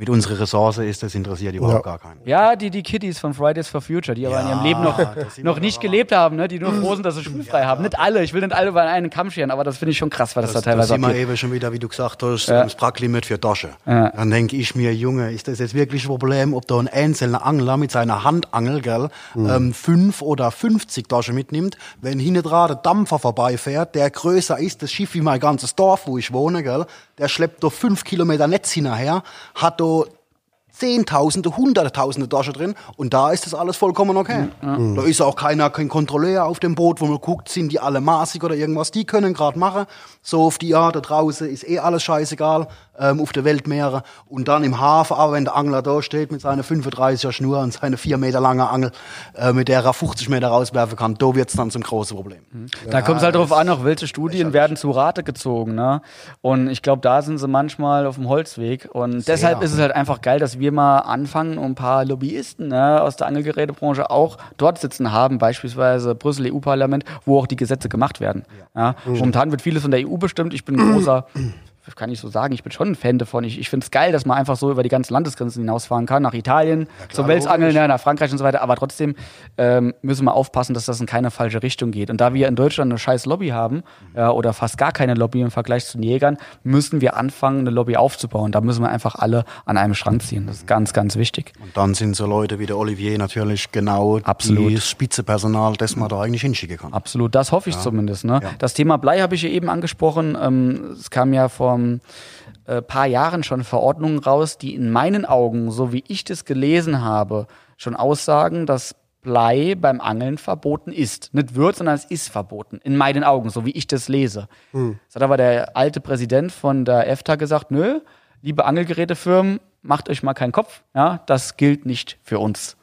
mit unserer Ressource ist, das interessiert überhaupt Ja. gar keinen. Ja, die, die Kiddies von Fridays for Future, die aber in ihrem Leben noch, das noch nicht gelebt haben, ne? die nur froh sind, dass sie schulfrei haben. Nicht alle, ich will nicht alle über einen Kamm scheren, aber das finde ich schon krass, was das, Das, da das teilweise sind wir eben schon wieder, wie du gesagt hast, Ja. das Pracklimit für Tasche. Ja. Dann denke ich mir, Junge, ist das jetzt wirklich ein Problem, ob da ein einzelner Angler mit seiner Handangel, gell, Mhm. ähm, fünf oder 50 Taschen mitnimmt, wenn hinten dran der Dampfer vorbeifährt, der größer ist, das Schiff wie mein ganzes Dorf, wo ich wohne, gell, der schleppt da fünf Kilometer Netz hinterher, hat da Zehntausende, Hunderttausende Taschen drin und da ist das alles vollkommen okay. Da ist auch keiner, kein Kontrolleur auf dem Boot, wo man guckt, sind die alle maßig oder irgendwas. Die können gerade machen. So auf die Art, da draußen ist eh alles scheißegal, ähm, auf der Weltmeere. Und dann im Hafen, aber wenn der Angler da steht mit seiner 35er Schnur und seine vier Meter lange Angel, äh, mit der er 50 Meter rauswerfen kann, da wird's dann zum großen Problem. Da kommt es halt darauf an, auch welche Studien werden zu Rate gezogen. Ne? Und ich glaube, da sind sie manchmal auf dem Holzweg. Und deshalb ist es halt einfach geil, dass wir mal anfangen und ein paar Lobbyisten ne, aus der Angelgerätebranche auch dort sitzen haben, beispielsweise Brüssel EU-Parlament, wo auch die Gesetze gemacht werden. Ja? Momentan wird vieles von der EU bestimmt. Ich bin ein großer <clears throat> kann ich so sagen, ich bin schon ein Fan davon. Ich, ich finde es geil, dass man einfach so über die ganzen Landesgrenzen hinausfahren kann, nach Italien, zum Welsangeln, ja, nach Frankreich und so weiter. Aber trotzdem ähm, müssen wir aufpassen, dass das in keine falsche Richtung geht. Und da wir in Deutschland eine scheiß Lobby haben, ja, oder fast gar keine Lobby im Vergleich zu den Jägern, müssen wir anfangen, eine Lobby aufzubauen. Da müssen wir einfach alle an einem Strang ziehen. Das ist ganz, ganz wichtig. Und dann sind so Leute wie der Olivier natürlich genau Absolut. die Spitzepersonal, das man da eigentlich hinschicken kann. Absolut, das hoffe ich zumindest. Ne? Das Thema Blei habe ich ja eben angesprochen. Ähm, es kam ja vor äh, paar Jahren schon Verordnungen raus, die in meinen Augen, so wie ich das gelesen habe, schon aussagen, dass Blei beim Angeln verboten ist. Nicht wird, sondern es ist verboten. In meinen Augen, so wie ich das lese. Das hat aber der alte Präsident von der EFTA gesagt, nö, liebe Angelgerätefirmen, macht euch mal keinen Kopf. Ja, das gilt nicht für uns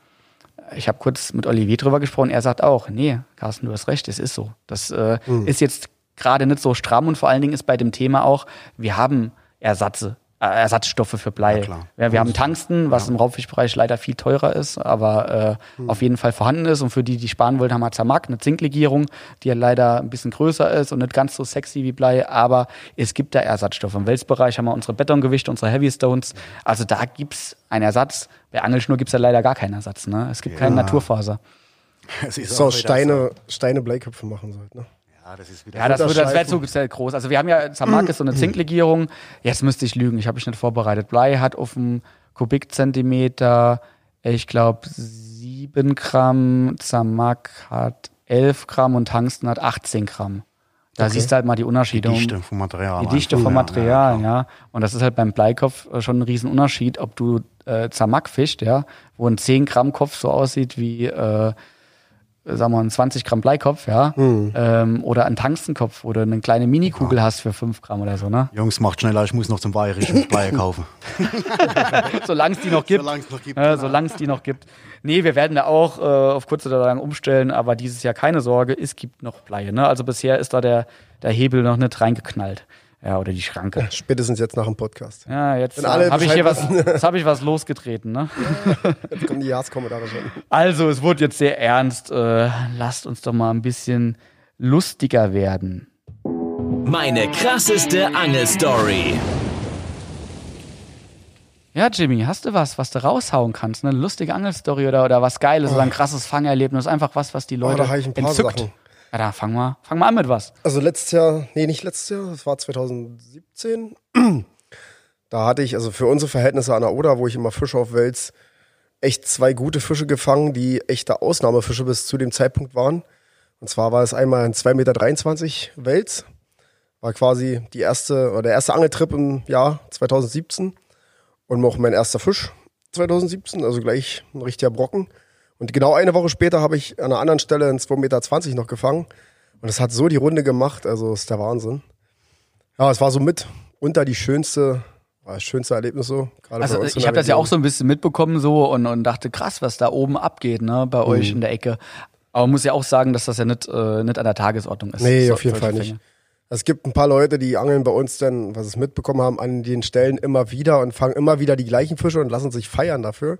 ich habe kurz mit Olivier drüber gesprochen, er sagt auch, nee, Carsten, du hast recht, es ist so. Das äh, ist jetzt gerade nicht so stramm und vor allen Dingen ist bei dem Thema auch, wir haben Ersatze, äh, Ersatzstoffe für Blei. Ja, klar. Ja, wir haben Tungsten, was im Raubfischbereich leider viel teurer ist, aber äh, auf jeden Fall vorhanden ist. Und für die, die sparen wollen, haben wir Zermack, eine Zinklegierung, die ja leider ein bisschen größer ist und nicht ganz so sexy wie Blei, aber es gibt da Ersatzstoffe. Im Welsbereich haben wir unsere Betongewichte, unsere Heavy Stones. Also da gibt's einen Ersatz. Bei Angelschnur gibt's ja leider gar keinen Ersatz. Ne? Es gibt keine Naturfaser. Es ist So Steine, Steine Bleiköpfe machen sollt, ne? Ja, das ist wieder Ja, das, wird, das wäre zu groß. Also wir haben ja, Zermatt ist so eine <clears throat> Zinklegierung. Jetzt müsste ich lügen, ich habe mich nicht vorbereitet. Blei hat auf dem Kubikzentimeter, ich glaube, 7 Gramm, Zermatt hat 11 Gramm und Tungsten hat 18 Gramm. Da siehst du halt mal die Unterschiede. die Dichte vom Material. Die Dichte einfach. vom Ja, Material, ja, ja, Und das ist halt beim Bleikopf äh, schon ein Riesenunterschied, ob du äh, Zermack fischt, ja, wo ein 10 Gramm Kopf so aussieht wie, äh, sagen wir mal, ein 20 Gramm Bleikopf, ja, ähm, oder ein Tungstenkopf, wo du eine kleine Minikugel hast für 5 Gramm oder so, ne? Jungs, macht schneller, ich muss noch zum Bayerischen <laughs> Blei kaufen. <laughs> Solange es die noch gibt. Solange es noch gibt, Ja, genau. Solange es die noch gibt. Nee, wir werden da auch äh, auf kurz oder lang umstellen, aber dieses Jahr keine Sorge, es gibt noch Bleie, ne? Also bisher ist da der, der Hebel noch nicht reingeknallt. Ja, oder die Schranke. <laughs> Spätestens jetzt nach dem Podcast. Ja, jetzt äh, alle habe ich hier was, jetzt habe ich was losgetreten. Ne? <laughs> Jetzt kommen die Jahreskommentare schon. Also, es wurde jetzt sehr ernst. Äh, lasst uns doch mal ein bisschen lustiger werden. Meine krasseste Angelstory. Ja, Jimmy, hast du was, was du raushauen kannst? Eine lustige Angelstory oder, oder was Geiles oder ein krasses Fangerlebnis? Einfach was, was die Leute Oh. da habe ich ein paar entzückt. Sachen. Ja, da fang mal, fang mal an mit was. Also letztes Jahr, nee, nicht letztes Jahr, das war 2017. <clears throat> Da hatte ich, also für unsere Verhältnisse an der Oder, wo ich immer Fische auf Wels, echt zwei gute Fische gefangen, die echte Ausnahmefische bis zu dem Zeitpunkt waren. Und zwar war es einmal ein 2,23 Meter Wels. War quasi die erste, oder der erste Angeltrip im Jahr 2017. Und auch mein erster Fisch 2017, also gleich ein richtiger Brocken. Und genau eine Woche später habe ich an einer anderen Stelle einen 2,20 Meter noch gefangen. Und es hat so die Runde gemacht, also ist der Wahnsinn. Ja, es war so mit unter die schönste, war das schönste Erlebnis so. Gerade Also in ich habe das ja auch so ein bisschen mitbekommen so und, und dachte, krass, was da oben abgeht, ne, bei Mhm. euch in der Ecke. Aber man muss ja auch sagen, dass das ja nicht, äh, nicht an der Tagesordnung ist. Nee, So- auf jeden Fall nicht. Fänge. Es gibt ein paar Leute, die angeln bei uns dann, was es mitbekommen haben, an den Stellen immer wieder und fangen immer wieder die gleichen Fische und lassen sich feiern dafür.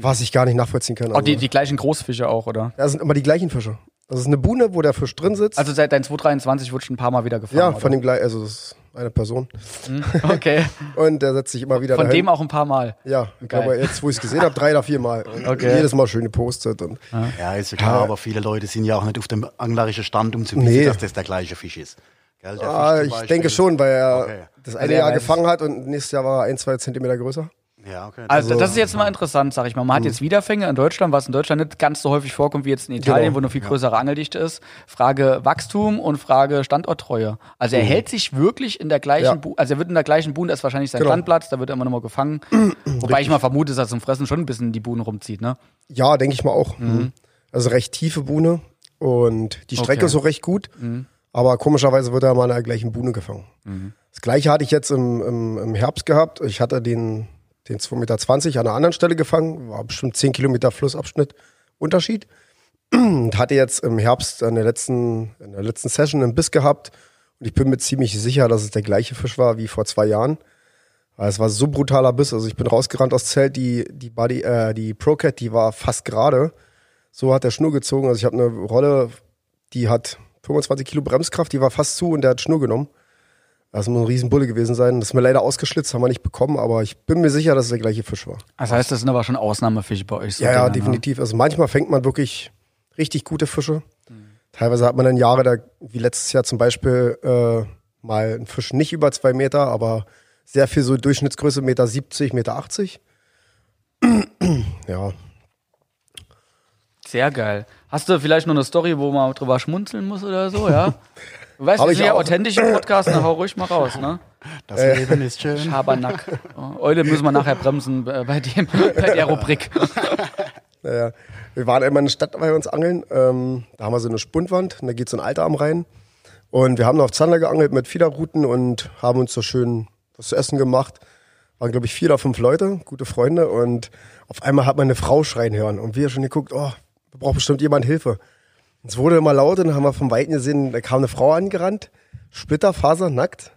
Was ich gar nicht nachvollziehen kann. Auch Also, die, die gleichen Großfische auch, oder? das sind immer die gleichen Fische. Das ist eine Buhne, wo der Fisch drin sitzt. Also seit dein 223 wurde schon ein paar Mal wieder gefangen. ja, oder? von dem gleichen, also das ist eine Person. <laughs> Okay. Und der setzt sich immer wieder Von dahin. dem auch ein paar Mal. Ja, glaube, jetzt, wo ich es gesehen habe, drei oder vier Mal. Und Okay. Jedes Mal schön gepostet. Und Ja, ist ja klar, aber viele Leute sind ja auch nicht auf dem anglerischen Stand, um zu wissen, Nee. dass das der gleiche Fisch ist. Gell, der ah, Fisch ich denke schon, weil er Okay. das Also eine Jahr gefangen hat und nächstes Jahr war er ein, zwei Zentimeter größer. Ja, okay. Also, das ist jetzt mal interessant, sag ich mal. Man hat jetzt Wiederfänge in Deutschland, was in Deutschland nicht ganz so häufig vorkommt wie jetzt in Italien, Genau. wo eine viel größere Angeldichte ist. Frage Wachstum und Frage Standorttreue. Also er hält sich wirklich in der gleichen Ja. Bu also er wird in der gleichen Buhne, das ist wahrscheinlich sein Genau. Standplatz, da wird er immer noch mal gefangen. <clears throat> Wobei ich mal vermute, dass er zum Fressen schon ein bisschen die Buhnen rumzieht, ne? Ja, denke ich mal auch. Mhm. Also recht tiefe Buhne und die Strecke Okay. ist auch recht gut. Aber komischerweise wird er mal in der gleichen Buhne gefangen. Das gleiche hatte ich jetzt im, im, im Herbst gehabt. Ich hatte den, den 2,20 Meter an einer anderen Stelle gefangen. War bestimmt 10 Kilometer Flussabschnitt Unterschied. Und <clears throat> hatte jetzt im Herbst in der letzten, in der letzten Session einen Biss gehabt. Und ich bin mir ziemlich sicher, dass es der gleiche Fisch war wie vor zwei Jahren. Aber es war so brutaler Biss. Also ich bin rausgerannt aus Zelt, die, die Body, äh, die Procat, die war fast gerade. So hat der Schnur gezogen. Also ich habe eine Rolle, die hat 25 Kilo Bremskraft, die war fast zu und der hat Schnur genommen. Das muss ein Riesenbulle gewesen sein. Das ist mir leider ausgeschlitzt, haben wir nicht bekommen, aber ich bin mir sicher, dass es der gleiche Fisch war. Das heißt, das sind aber schon Ausnahmefische bei euch. so Ja, ja, ne? definitiv. Also manchmal fängt man wirklich richtig gute Fische. Teilweise hat man dann Jahre, da, wie letztes Jahr zum Beispiel, äh, mal einen Fisch nicht über zwei Meter, aber sehr viel so Durchschnittsgröße, Meter 70, Meter 80. <clears throat> ja, Sehr geil. Hast du vielleicht noch eine Story, wo man drüber schmunzeln muss oder so, ja? <laughs> Du weißt, wir sind ja authentisch im Podcast, dann hau ruhig mal raus, ne? das Leben ist schön. <laughs> Schabernack. Eule müssen wir nachher bremsen äh, bei, dem, <laughs> bei der Rubrik. Naja, wir waren einmal in der Stadt bei uns angeln. Ähm, da haben wir so eine Spundwand und da geht so ein Altarm rein. Und wir haben auf Zander geangelt mit Fiederruten und haben uns so schön was zu essen gemacht. Waren, glaube ich, vier oder fünf Leute, gute Freunde. Und auf einmal hat man eine Frau schreien hören. Und wir schon geguckt, oh, da braucht bestimmt jemand Hilfe. Es wurde immer lauter und dann haben wir vom Weiten gesehen, da kam eine Frau angerannt, Splitterfaser, nackt,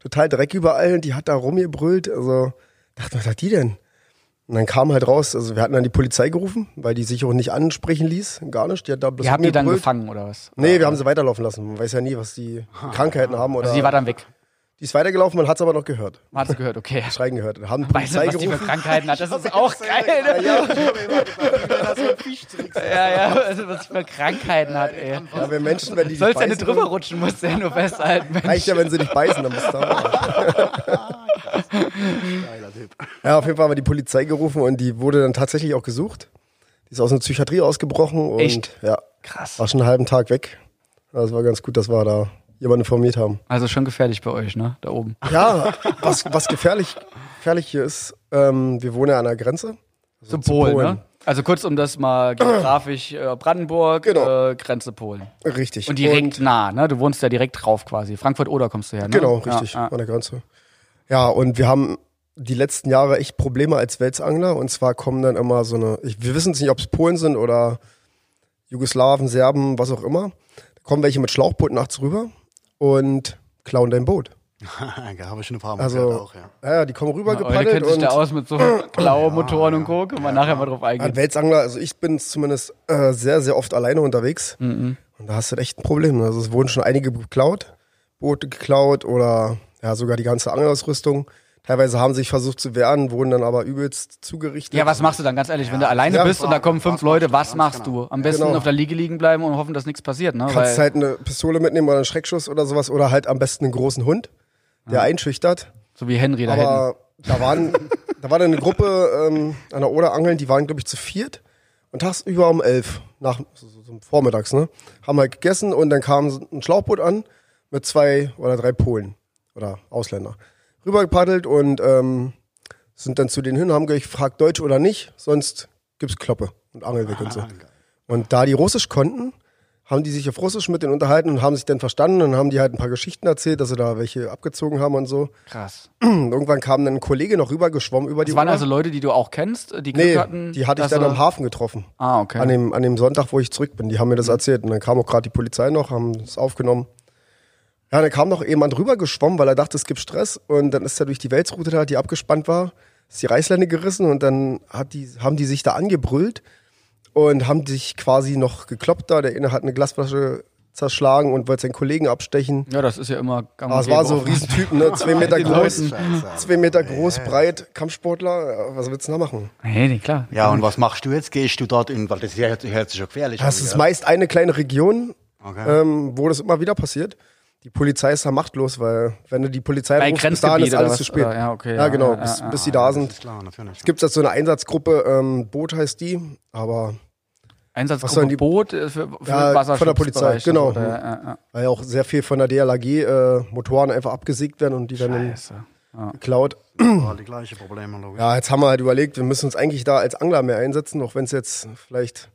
total Dreck überall und die hat da rumgebrüllt. Also dachte, was hat die denn? Und dann kam halt raus, also wir hatten dann die Polizei gerufen, weil die sich auch nicht ansprechen ließ, gar nicht. Die hat da bloß Ihr habt die dann gefangen, oder was? Nee, wir haben sie weiterlaufen lassen. Man weiß ja nie, was die Krankheiten haben. Oder Also die war dann weg. Die ist weitergelaufen, man hat es aber noch gehört. Man hat es gehört, okay. Schreien gehört. Haben Weißt du, was die für gerufen. Krankheiten hat? Das ist auch geil, ne? Ja, ja, <laughs> also was die für Krankheiten hat, ey. Ja, wenn Menschen, wenn die Sollst ja nicht beißen, drüber rutschen, musst du ja nur festhalten. Mensch. Reicht ja, wenn sie dich beißen, dann bist du da. <laughs> Ja, auf jeden Fall haben wir die Polizei gerufen und die wurde dann tatsächlich auch gesucht. Die ist aus einer Psychiatrie ausgebrochen und Echt? ja, Krass. war schon einen halben Tag weg. Das war ganz gut, dass wir da jemanden informiert haben. Also schon gefährlich bei euch, ne? Da oben. Ja, was, was gefährlich, gefährlich hier ist, ähm, wir wohnen ja an der Grenze. Zu Polen, Polen. ne? Also kurz um das mal <clears throat> geografisch, äh, Brandenburg, Genau. äh, Grenze Polen. Richtig. Und direkt nah, ne? Du wohnst ja direkt drauf quasi. Frankfurt-Oder kommst du her, ne? Genau, richtig, Ja, ja. an der Grenze. Ja, und wir haben die letzten Jahre echt Probleme als Welsangler. Und zwar kommen dann immer so eine, ich, wir wissen es nicht, ob es Polen sind oder Jugoslawen, Serben, was auch immer. Da kommen welche mit Schlauchboot nachts rüber und klauen dein Boot. <laughs> da habe ich schon ein paar Mal Also, gehört auch, ja. ja, ja, die kommen rüber Eule gepaddelt kennt sich und da aus mit so <clears throat> blauen Motoren und Co. Können wir nachher mal drauf eingehen. Welsangler, also ich bin zumindest äh, sehr, sehr oft alleine unterwegs. Mhm. Und da hast du echt ein Problem. Also es wurden schon einige geklaut, Boote geklaut oder ja sogar die ganze Angelausrüstung. Teilweise haben sich versucht zu wehren, wurden dann aber übelst zugerichtet. Ja, was machst du dann ganz ehrlich, wenn du alleine Ja, bist und da kommen fünf Leute, was machst Ganz du? Am besten Genau. auf der Liege liegen bleiben und hoffen, dass nichts passiert, ne? kannst Weil, halt eine Pistole mitnehmen oder einen Schreckschuss oder sowas oder halt am besten einen großen Hund, der einschüchtert. so wie Henry da hinten. Aber da waren, da war dann eine Gruppe ähm, an der Oder angeln, die waren glaube ich zu viert und tagsüber um elf nach so, so, so vormittags ne, haben halt gegessen und dann kam ein Schlauchboot an mit zwei oder drei Polen oder Ausländer rübergepaddelt und ähm, sind dann zu denen hin, haben gefragt Deutsch oder nicht, sonst gibt's Kloppe und Angelweg und so. Und da die Russisch konnten, haben die sich auf Russisch mit denen unterhalten und haben sich dann verstanden und haben die halt ein paar Geschichten erzählt, dass sie da welche abgezogen haben und so. Krass. Und irgendwann kam dann ein Kollege noch rübergeschwommen über die Das waren Oder. also Leute, die du auch kennst, die Glück Nee, hatten. die hatte ich dann am Hafen getroffen. Ah, okay. An dem, an dem Sonntag, wo ich zurück bin. Die haben mir das erzählt. Und dann kam auch gerade die Polizei noch, haben es aufgenommen. Ja, dann kam noch jemand rüber geschwommen, weil er dachte, es gibt Stress. Und dann ist er durch die Welsroute da, die abgespannt war, ist die Reißleine gerissen und dann hat die, haben die sich da angebrüllt und haben sich quasi noch gekloppt da. Der eine hat eine Glasflasche zerschlagen und wollte seinen Kollegen abstechen. Ja, das ist ja immer Aber und es war so auch. Riesentypen, ne? Zwei <laughs> Meter groß, zwei Meter groß, breit, Kampfsportler. Was willst du da machen? Nee, nee, klar. Ja, und was machst du jetzt? Gehst du dort in, weil das ist ja hört sich ja gefährlich Das an, ist gell? meist eine kleine Region, Okay. ähm, wo das immer wieder passiert. Die Polizei ist da machtlos, weil wenn du die Polizei Bei rufst, bis dahin ist alles zu spät. Oder- ja, okay, ja, ja, genau, ja, bis, ja, bis sie Ja, da sind. Es gibt jetzt so eine Einsatzgruppe, ähm, Boot heißt die, aber Einsatzgruppe die- Boot äh, für, für Ja, von der Polizei, genau. Oder, ja, ja. weil ja auch sehr viel von der DLAG äh, Motoren einfach abgesägt werden und die dann in- Scheiße. geklaut. War die gleiche Probleme, logisch. Ja, jetzt haben wir halt überlegt, wir müssen uns eigentlich da als Angler mehr einsetzen, auch wenn es jetzt vielleicht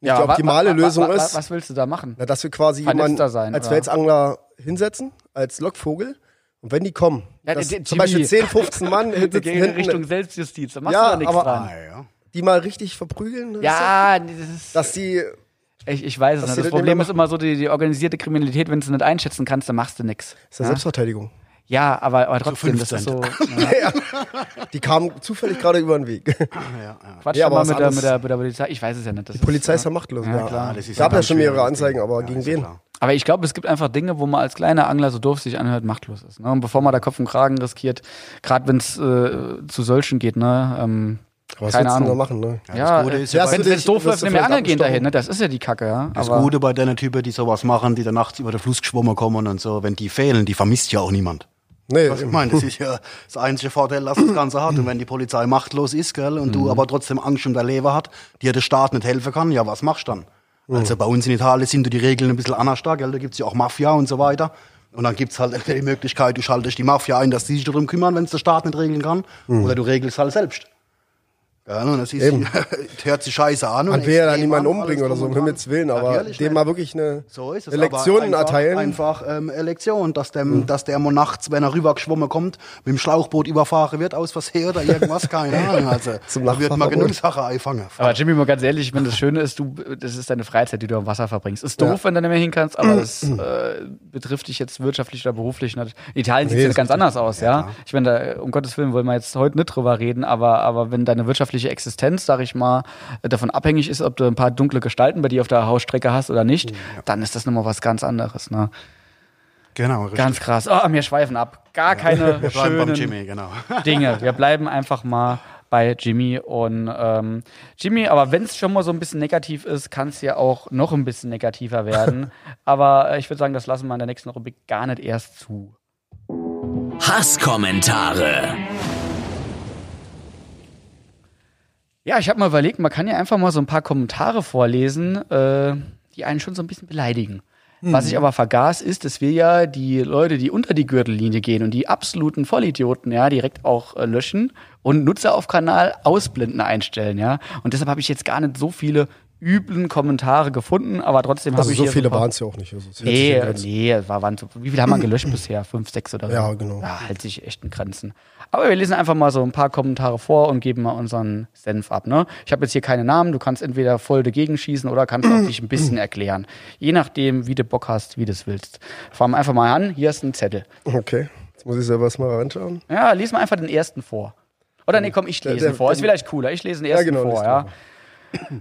nicht Ja, die optimale wa- wa- Lösung wa- ist. Was willst du da machen? Na, dass wir quasi jemanden sein, als? Welsangler hinsetzen, als Lockvogel. Und wenn die kommen, Ja, dass der zum Beispiel Jimmy. 10, 15 Mann <laughs> gehen in hinten, Richtung Selbstjustiz. Da machst Ja, du doch nichts aber- dran. Ah, die mal richtig verprügeln. Ja, das ist, Dass die, ich, ich weiß es nicht. die Das Problem ist immer so, die, die organisierte Kriminalität, wenn du sie nicht einschätzen kannst, dann machst du nichts. ist Ja? Selbstverteidigung. Ja, aber, aber trotzdem, das ist so. <laughs> Ja. Die kamen zufällig gerade über den Weg. Ja, ja. Quatsch Ja, mal mit der, mit, der, mit der Polizei. Ich weiß es ja nicht. Das Die Polizei ist ja machtlos. Ja, Ja, klar. das ist Gab ja schon mehrere Anzeigen, aber Ja, gegen wen? Aber ich glaube, es gibt einfach Dinge, wo man als kleiner Angler, so doof sich anhört, machtlos ist. Ne? Und bevor man da Kopf und Kragen riskiert, gerade wenn es äh, zu solchen geht, ne? Ähm, Aber was keine willst du denn da Ahnung. machen, ne? Ja, Ja, das Gute ist ja, wenn du es doof wirst läuft, mir vielleicht Angeln gehen dahin, ne? Das ist ja die Kacke, ja. Das Aber Gute bei den Typen, die sowas machen, die dann nachts über den Fluss geschwommen kommen und so, wenn die fehlen, die vermisst ja auch niemand. Nee, Was ich meine, das ist ja das einzige Vorteil, dass das Ganze hat. Und wenn die Polizei machtlos ist, gell, und Mhm. du aber trotzdem Angst um dein Leben hat, dir der Staat nicht helfen kann, ja, was machst du dann? Mhm. Also bei uns in Italien sind die Regeln ein bisschen anders da, gell, da gibt's ja auch Mafia und so weiter. Und dann gibt's halt die Möglichkeit, du schaltest die Mafia ein, dass die sich darum kümmern, wenn es der Staat nicht regeln kann. Mhm. Oder du regelst halt selbst. Ja, und das ist, das <laughs> hört sich scheiße an. und Man will ja da niemanden an, umbringen oder so, um Himmels Willen, aber Natürlich dem nicht. mal wirklich eine, So ist es. einfach, erteilen. Einfach ähm, eine Lektion, dass, dem, dass der mal nachts, wenn er rübergeschwommen kommt, mit dem Schlauchboot überfahren wird aus Versehen oder irgendwas, keine <laughs> Ahnung. Also, Zum da wird man Nachtfahrverbot. genug Sachen einfangen. Aber Jimmy, mal ganz ehrlich, ich meine, das Schöne ist, du, das ist deine Freizeit, die du am Wasser verbringst. Ist doof, wenn du nicht mehr hin kannst, aber <clears throat> es äh, betrifft dich jetzt wirtschaftlich oder beruflich nicht. In Italien sieht es das ganz anders aus, ja. Ich meine, um Gottes Willen wollen wir jetzt heute nicht drüber reden, aber, aber wenn deine wirtschaftliche Existenz, sag ich mal, davon abhängig ist, ob du ein paar dunkle Gestalten bei dir auf der Hausstrecke hast oder nicht, dann ist das nochmal was ganz anderes, ne? Genau, richtig. Ganz krass. Oh, wir schweifen ab. Gar keine <laughs> Wir bleiben beim schönen Jimmy, genau. <laughs> Dinge. Wir bleiben einfach mal bei Jimmy und ähm, Jimmy, aber wenn es schon mal so ein bisschen negativ ist, kann es ja auch noch ein bisschen negativer werden. <laughs> aber äh, ich würde sagen, das lassen wir in der nächsten Rubrik gar nicht erst zu. Hasskommentare. Ja, ich habe mal überlegt, man kann ja einfach mal so ein paar Kommentare vorlesen, äh, die einen schon so ein bisschen beleidigen. Was ich aber vergaß, ist, dass wir ja die Leute, die unter die Gürtellinie gehen und die absoluten Vollidioten, ja, direkt auch äh, löschen und Nutzer auf Kanal ausblenden einstellen, ja. Und deshalb habe ich jetzt gar nicht so viele üblen Kommentare gefunden, aber trotzdem habe Also ich so viele waren es ja auch nicht. Also Nee, nee, es war, waren so, wie viele haben wir gelöscht <clears throat> bisher? Fünf, sechs oder so? Ja, genau. Ja, hält sich echt in Grenzen. Aber wir lesen einfach mal so ein paar Kommentare vor und geben mal unseren Senf ab. Ne? Ich habe jetzt hier keine Namen, du kannst entweder voll dagegen schießen oder kannst auch dich ein bisschen erklären. Je nachdem, wie du Bock hast, wie du es willst. Fangen wir einfach mal an, hier ist ein Zettel. Okay, jetzt muss ich selber erstmal reinschauen. Ja, lies mal einfach den ersten vor. Oder nee, komm, ich Der- lese der- ihn vor. Ist der- vielleicht cooler. Ich lese den Ja, ersten genau, vor, ja.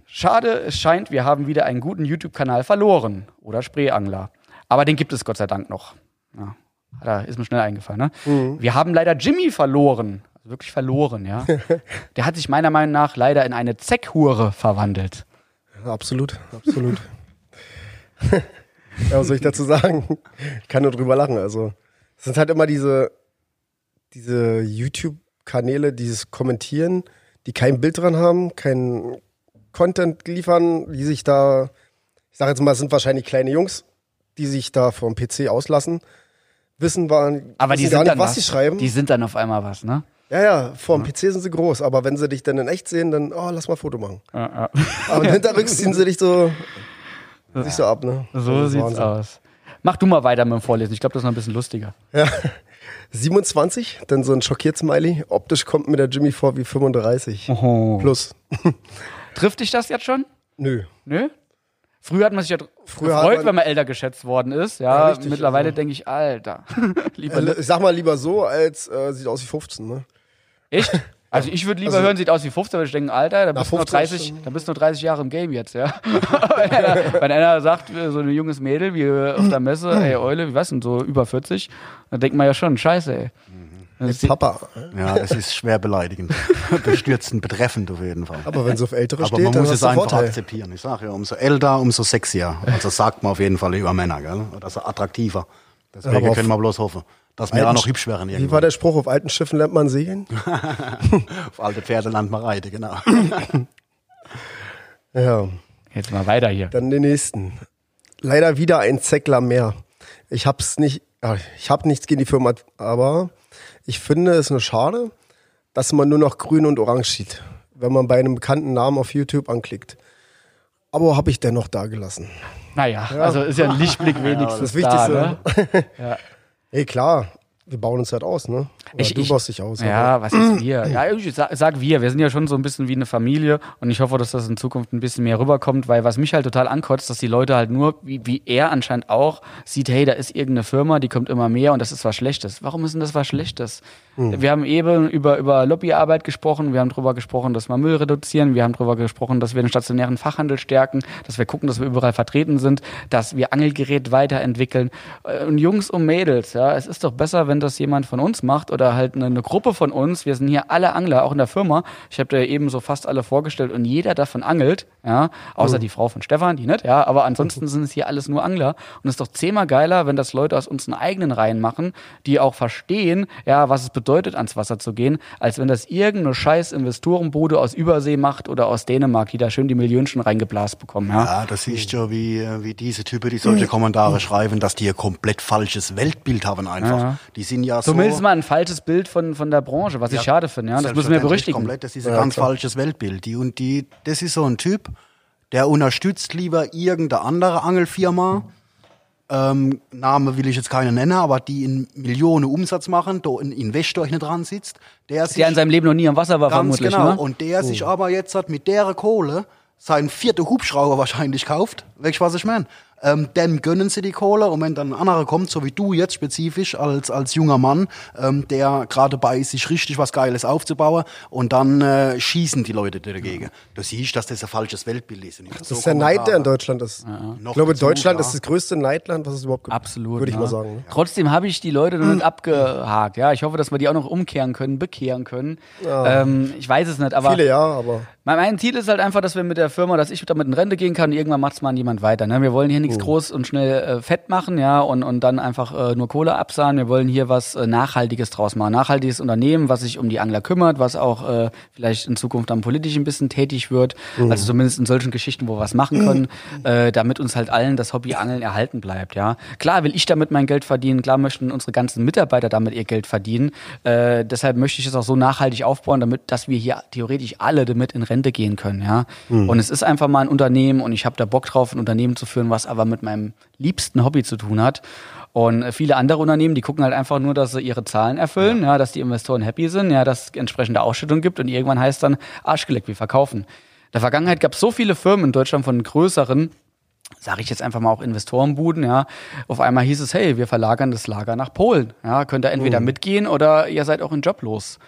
Schade, es scheint, wir haben wieder einen guten YouTube-Kanal verloren. Oder Spreeangler. Aber den gibt es Gott sei Dank noch. Ja, da ist mir schnell eingefallen, ne? Mhm. Wir haben leider Jimmy verloren. Also wirklich verloren, ja. <laughs> Der hat sich meiner Meinung nach leider in eine Zeckhure verwandelt. Absolut, absolut. <laughs> ja, was soll ich dazu sagen? Ich kann nur drüber lachen. Also, es sind halt immer diese, diese YouTube-Kanäle, dieses Kommentieren, die kein Bild dran haben, kein Content liefern, die sich da, ich sage jetzt mal, es sind wahrscheinlich kleine Jungs, die sich da vom PC auslassen, wissen, waren, Aber die gar sind nicht, dann was was. sie schreiben. Die sind dann auf einmal was, ne? ja, ja, vor dem PC sind sie groß, aber wenn sie dich dann in echt sehen, dann, oh, lass mal ein Foto machen. Ja, ja. Aber hinterrücks <laughs> ziehen sie dich so, sich so ab, ne? So sieht's Wahnsinn. aus. Mach du mal weiter mit dem Vorlesen. Ich glaube, das ist noch ein bisschen lustiger. 27, dann so ein Schockiert-Smiley. Optisch kommt mir der Jimmy vor wie 35. Oh. Plus. <laughs> Trifft dich das jetzt schon? Nö. Nö? Früher hat man sich ja Früher gefreut, man- wenn man älter geschätzt worden ist. Ja, Ja, richtig, mittlerweile also- denke ich, Alter. <laughs> Lieber Äh, nicht. Ich sag mal lieber so, als äh, sieht aus wie 15, ne? Echt? Also ich würde lieber Also- hören, sieht aus wie 15, weil ich denke, Alter, da bist, du noch 15 30, schon. da bist du noch 30 Jahre im Game jetzt, ja. wenn, <laughs> einer, wenn einer sagt, äh, so ein junges Mädel wie äh, auf der Messe, ey Eule, wie was denn, so über 40, dann denkt man ja schon, scheiße, ey. Das Papa. Ja, es ist schwer beleidigend. <laughs> Bestürzend, betreffend auf jeden Fall. Aber wenn es auf Ältere Aber steht, man dann muss es einfach Vorteil. akzeptieren. Ich sage ja, umso älter, umso sexier. Also sagt man auf jeden Fall über Männer, gell? Oder so attraktiver. Deswegen können wir bloß hoffen, dass wir auch noch hübsch werden Wie irgendwann. war der Spruch, auf alten Schiffen lernt man segeln? <laughs> Auf alte Pferde lernt man reiten, genau. <laughs> Ja, Jetzt mal weiter hier. dann den nächsten. Leider wieder ein Zeckler mehr. Ich hab's nicht, ah, ich hab nichts gegen die Firma, aber ich finde es nur schade, dass man nur noch grün und orange sieht, wenn man bei einem bekannten Namen auf YouTube anklickt. Aber habe ich dennoch da gelassen. Naja, also ist ja ein Lichtblick <laughs> wenigstens Das Wichtigste. da, ne? Ey, klar, wir bauen uns halt aus, ne? Ich- du ich- baust dich aus. Ja, was ist wir? <clears throat> Ja, ich sag, sag wir. Wir sind ja schon so ein bisschen wie eine Familie und ich hoffe, dass das in Zukunft ein bisschen mehr rüberkommt, weil was mich halt total ankotzt, dass die Leute halt nur, wie, wie er anscheinend auch, sieht, hey, da ist irgendeine Firma, die kommt immer mehr und das ist was Schlechtes. Warum ist denn das was Schlechtes? Wir haben eben über, über Lobbyarbeit gesprochen, wir haben darüber gesprochen, dass wir Müll reduzieren, wir haben darüber gesprochen, dass wir den stationären Fachhandel stärken, dass wir gucken, dass wir überall vertreten sind, dass wir Angelgerät weiterentwickeln. Äh, Und Jungs und Mädels, ja, es ist doch besser, wenn das jemand von uns macht oder halt eine, eine Gruppe von uns. Wir sind hier alle Angler, auch in der Firma. Ich habe dir eben so fast alle vorgestellt und jeder davon angelt, ja, außer die Frau von Stefan, die nicht, ja, aber ansonsten <laughs> sind es hier alles nur Angler und es ist doch zehnmal geiler, wenn das Leute aus unseren eigenen Reihen machen, die auch verstehen, ja, was es bedeutet, ans Wasser zu gehen, als wenn das irgendeine scheiß Investorenbude aus Übersee macht oder aus Dänemark, die da schön die Millionen schon reingeblasst bekommen, ja. Ja, das siehst du, wie, wie diese Typen, die solche Kommentare schreiben, dass die ein komplett falsches Weltbild haben einfach. Ja. Die sind ja so... Zumindest mal ein falsches Bild von, von der Branche, was ich schade finde, ja. Das müssen wir berüchtigen. Komplett, das ist ein Ja, ganz klar. falsches Weltbild. Die, und die, das ist so ein Typ, der unterstützt lieber irgendeine andere Angelfirma. Ähm, Name will ich jetzt keine nennen, aber die in Millionen Umsatz machen, da ein Investor hinten dran sitzt, der sich Der in seinem Leben noch nie am Wasser war, ganz vermutlich, genau ne? und der sich aber jetzt hat mit der Kohle seinen vierten Hubschrauber wahrscheinlich kauft, weißt du, was ich meine? Ähm, dann gönnen sie die Kohle und wenn dann ein anderer kommt, so wie du jetzt spezifisch als, als junger Mann, ähm, der gerade bei ist, sich richtig was Geiles aufzubauen und dann äh, schießen die Leute dagegen. Du siehst, dass das ein falsches Weltbild ist. Und Das ist der Neid, der in Deutschland ist. Noch Ich glaube, dazu, Deutschland ja. ist das größte Neidland, was es überhaupt gibt. Absolut. Würde ich ja. mal sagen. ne? Trotzdem habe ich die Leute noch nicht <clears throat> abgehakt. Ja, ich hoffe, dass wir die auch noch umkehren können, bekehren können. Ähm, ich weiß es nicht, aber Viele ja, aber mein, mein Ziel ist halt einfach, dass wir mit der Firma, dass ich damit in Rente gehen kann und irgendwann macht es mal jemand weiter. Ne? Wir wollen hier Oh. nichts groß und schnell äh, fett machen, ja, und, und dann einfach äh, nur Kohle absahen. Wir wollen hier was äh, Nachhaltiges draus machen. Nachhaltiges Unternehmen, was sich um die Angler kümmert, was auch äh, vielleicht in Zukunft dann politisch ein bisschen tätig wird. Mhm. Also zumindest in solchen Geschichten, wo wir was machen können, <clears throat> äh, damit uns halt allen das Hobby Angeln erhalten bleibt, ja. Klar will ich damit mein Geld verdienen, klar möchten unsere ganzen Mitarbeiter damit ihr Geld verdienen. Äh, deshalb möchte ich es auch so nachhaltig aufbauen, damit, dass wir hier theoretisch alle damit in Rente gehen können, ja. Und es ist einfach mal ein Unternehmen und ich habe da Bock drauf, ein Unternehmen zu führen, was aber mit meinem liebsten Hobby zu tun hat. Und äh, viele andere Unternehmen, die gucken halt einfach nur, dass sie ihre Zahlen erfüllen, ja. dass die Investoren happy sind, ja, dass es entsprechende Ausschüttung gibt und irgendwann heißt dann Arschgeleckt, wir verkaufen. In der Vergangenheit gab es so viele Firmen in Deutschland von größeren, sage ich jetzt einfach mal auch Investorenbuden, ja. Auf einmal hieß es, hey, wir verlagern das Lager nach Polen. Ja, könnt ihr entweder mitgehen oder ihr seid auch in Job los.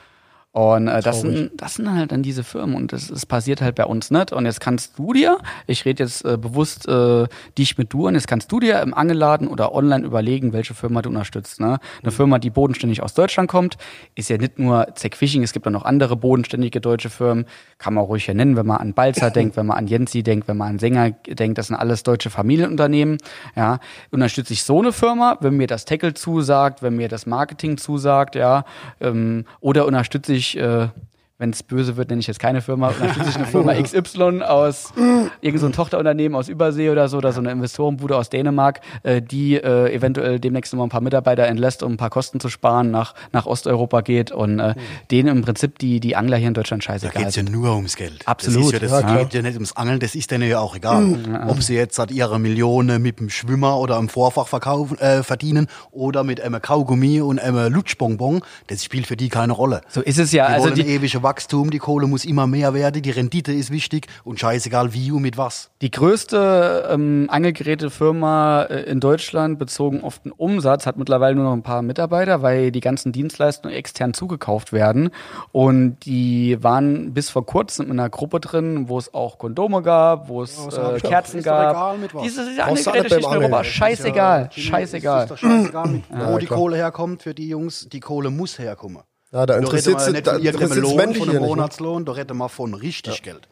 Und äh, das, sind, das sind halt dann diese Firmen und das, das passiert halt bei uns nicht. Und jetzt kannst du dir, ich rede jetzt äh, bewusst äh, dich mit du und jetzt kannst du dir im Angelladen oder online überlegen, welche Firma du unterstützt. Ne? Eine Firma, die bodenständig aus Deutschland kommt, ist ja nicht nur Zack Fishing, es gibt auch noch andere bodenständige deutsche Firmen, kann man ruhig hier nennen, wenn man an Balzer <laughs> denkt, wenn man an Jensi denkt, wenn man an Sänger denkt, das sind alles deutsche Familienunternehmen. Ja, unterstütze ich so eine Firma, wenn mir das Tackle zusagt, wenn mir das Marketing zusagt, ja, ähm, oder unterstütze ich äh, wenn es böse wird, nenne ich jetzt keine Firma, unterstütze ich eine <laughs> Firma XY aus irgendein so Tochterunternehmen aus Übersee oder so, oder so eine Investorenbude aus Dänemark, äh, die äh, eventuell demnächst noch mal ein paar Mitarbeiter entlässt, um ein paar Kosten zu sparen, nach, nach Osteuropa geht und äh, denen im Prinzip die, die Angler hier in Deutschland Da scheißegal geht's ja nur ums Geld. Absolut. Das, ist ja, das Ja, geht ja nicht ums Angeln, das ist denen ja auch egal. Ob sie jetzt hat ihre Millionen mit dem Schwimmer oder im Vorfach verkaufen, äh, verdienen oder mit einem Kaugummi und einem Lutschbonbon, das spielt für die keine Rolle. So ist es ja. Die Also wollen die, ewige Wachstum, die Kohle muss immer mehr werden, die Rendite ist wichtig und scheißegal wie und mit was. Die größte ähm, Angelgerätefirma äh, in Deutschland bezogen auf den Umsatz hat mittlerweile nur noch ein paar Mitarbeiter, weil die ganzen Dienstleistungen extern zugekauft werden. Und die waren bis vor kurzem in einer Gruppe drin, wo es auch Kondome gab, wo es Ja, äh. Kerzen gab. mit. Diese, diese beim in Europa. Scheißegal. Ist ja- Scheißegal. Ist doch scheißegal, wo die klar. Kohle herkommt für die Jungs. Die Kohle muss herkommen. Ja, da interessiert wir nicht da irgendeinem Lohn, von einem ne? Monatslohn, da reden wir von richtig Geld.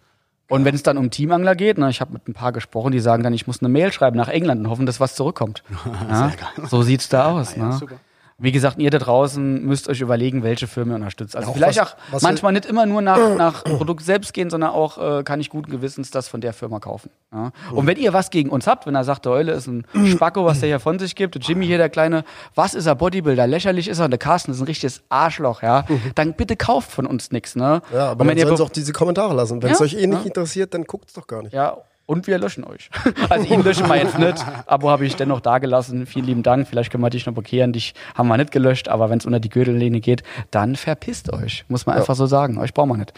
Und wenn es dann um Teamangler geht, ne, ich habe mit ein paar gesprochen, die sagen dann, ich muss eine Mail schreiben nach England und hoffen, dass was zurückkommt. <laughs> ja? So sieht's da aus. Ja, ne? super. Wie gesagt, ihr da draußen müsst euch überlegen, welche Firma ihr unterstützt. Also Ja, auch vielleicht was- auch was manchmal nicht immer nur nach, <clears throat> nach Produkt selbst gehen, sondern auch äh, kann ich guten Gewissens das von der Firma kaufen. Ja? Und wenn ihr was gegen uns habt, wenn er sagt, der Eule ist ein <clears throat> Spacko, was der hier von sich gibt, Jimmy hier, der kleine, was ist er, Bodybuilder, lächerlich ist er, und der Carsten ist ein richtiges Arschloch, ja, dann bitte kauft von uns nichts. Ne? Ja, aber und wenn ihr auch diese Kommentare lassen. Wenn es Ja, euch eh nicht ja. interessiert, dann guckt's doch gar nicht. Ja, und wir löschen euch. <laughs> Also ihn löschen wir jetzt nicht. Abo habe ich dennoch da gelassen. Vielen lieben Dank. Vielleicht können wir dich noch blockieren. Dich haben wir nicht gelöscht, aber wenn es unter die Gürtellinie geht, dann verpisst euch. Muss man einfach so sagen. Euch brauchen wir nicht.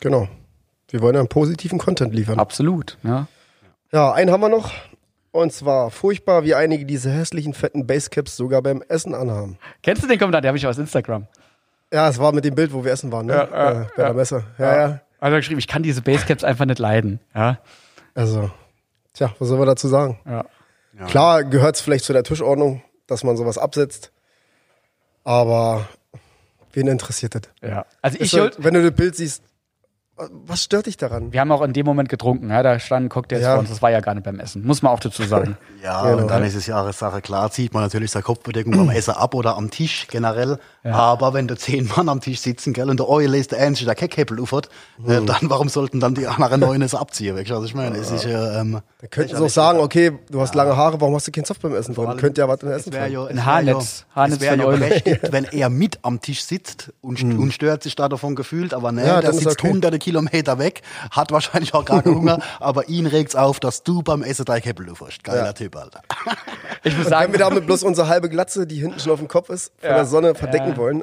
Genau. Wir wollen ja einen positiven Content liefern. Absolut. Ja. Ja, einen haben wir noch. Und zwar furchtbar, wie einige diese hässlichen, fetten Basecaps sogar beim Essen anhaben. Kennst du den Kommentar? Der habe ich aus Instagram. Ja, es war mit dem Bild, wo wir essen waren, ne? Ja, ja, äh, bei ja. der Messe. Ja, ja. Also er geschrieben, ich kann diese Basecaps einfach nicht leiden. Ja. Also, tja, was soll man dazu sagen? ja. Klar gehört es vielleicht zu der Tischordnung, dass man sowas absetzt. Aber wen interessiert das? ja. Also ich halt, wenn du das Bild siehst, was stört dich daran? wir haben auch in dem Moment getrunken. Ja. Da standen Cocktails Ja. vor uns. Das war ja gar nicht beim Essen. Muss man auch dazu sagen. <laughs> Ja, Genau. und dann ist es ja eine Sache, klar zieht man natürlich seine Kopfbedeckung beim <clears throat> Essen ab oder am Tisch generell. Aber wenn da zehn Mann am Tisch sitzen, gell, und der Eule ist der Einzige, der kein Käppel ufert, äh, Mhm. dann warum sollten dann die anderen neun es abziehen? Weißt du, was ich meine? Es ist ja, ähm, Dann könnten sie auch sagen, okay, du hast lange Haare, warum hast du keinen Soft beim Essen drin? Könnte ja was im Essen es wäre drin. ja, es Ein Haarnetz. Ja, Haarnetz es wäre ja berechtigt, <laughs> wenn er mit am Tisch sitzt und, st- und stört sich da davon gefühlt, aber ne. Ja, der sitzt okay. hunderte Kilometer weg, hat wahrscheinlich auch gar keinen <laughs> Hunger, aber ihn regt's auf, dass du beim Essen dein Käppel uferst. Geiler Ja. Typ, Alter. Ich muss Wenn sagen, wir damit bloß unsere halbe Glatze, die hinten schon auf dem Kopf ist, von Ja. der Sonne verdecken Ja. <laughs> wollen,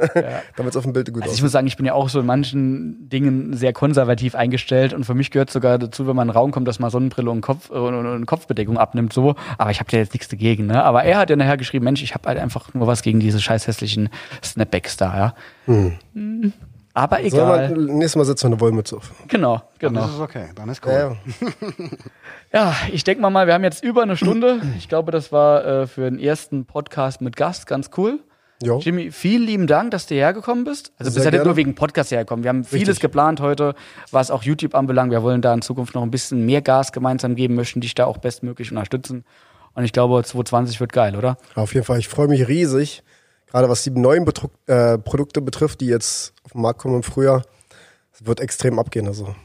damit es auf dem Bild gut Also ich aussieht. muss sagen, ich bin ja auch so in manchen Dingen sehr konservativ eingestellt und für mich gehört sogar dazu, wenn man in einen Raum kommt, dass man Sonnenbrille und, Kopf, äh, und, und Kopfbedeckung abnimmt, so. Aber ich habe ja jetzt nichts dagegen, ne? Aber er hat ja nachher geschrieben, Mensch, ich habe halt einfach nur was gegen diese scheiß hässlichen Snapbacks da, ja. Aber Hm. Sollen wir, egal. nächstes Mal setzen wir eine Wollmütze auf. Genau, genau. Das ist okay, dann ist cool. Ja, ja. <laughs> Ja, ich denke mal mal, wir haben jetzt über eine Stunde. Ich glaube, das war äh, für den ersten Podcast mit Gast ganz cool. Jo. Jimmy, vielen lieben Dank, dass du hergekommen bist. Also du Sehr bist ja nicht nur wegen Podcast hergekommen. Wir haben vieles Richtig. geplant heute, was auch YouTube anbelangt. Wir wollen da in Zukunft noch ein bisschen mehr Gas gemeinsam geben, möchten dich da auch bestmöglich unterstützen. Und ich glaube, 2020 wird geil, oder? Auf jeden Fall, ich freue mich riesig, gerade was die neuen Betruck, äh, Produkte betrifft, die jetzt auf den Markt kommen im Frühjahr. Es wird extrem abgehen. Also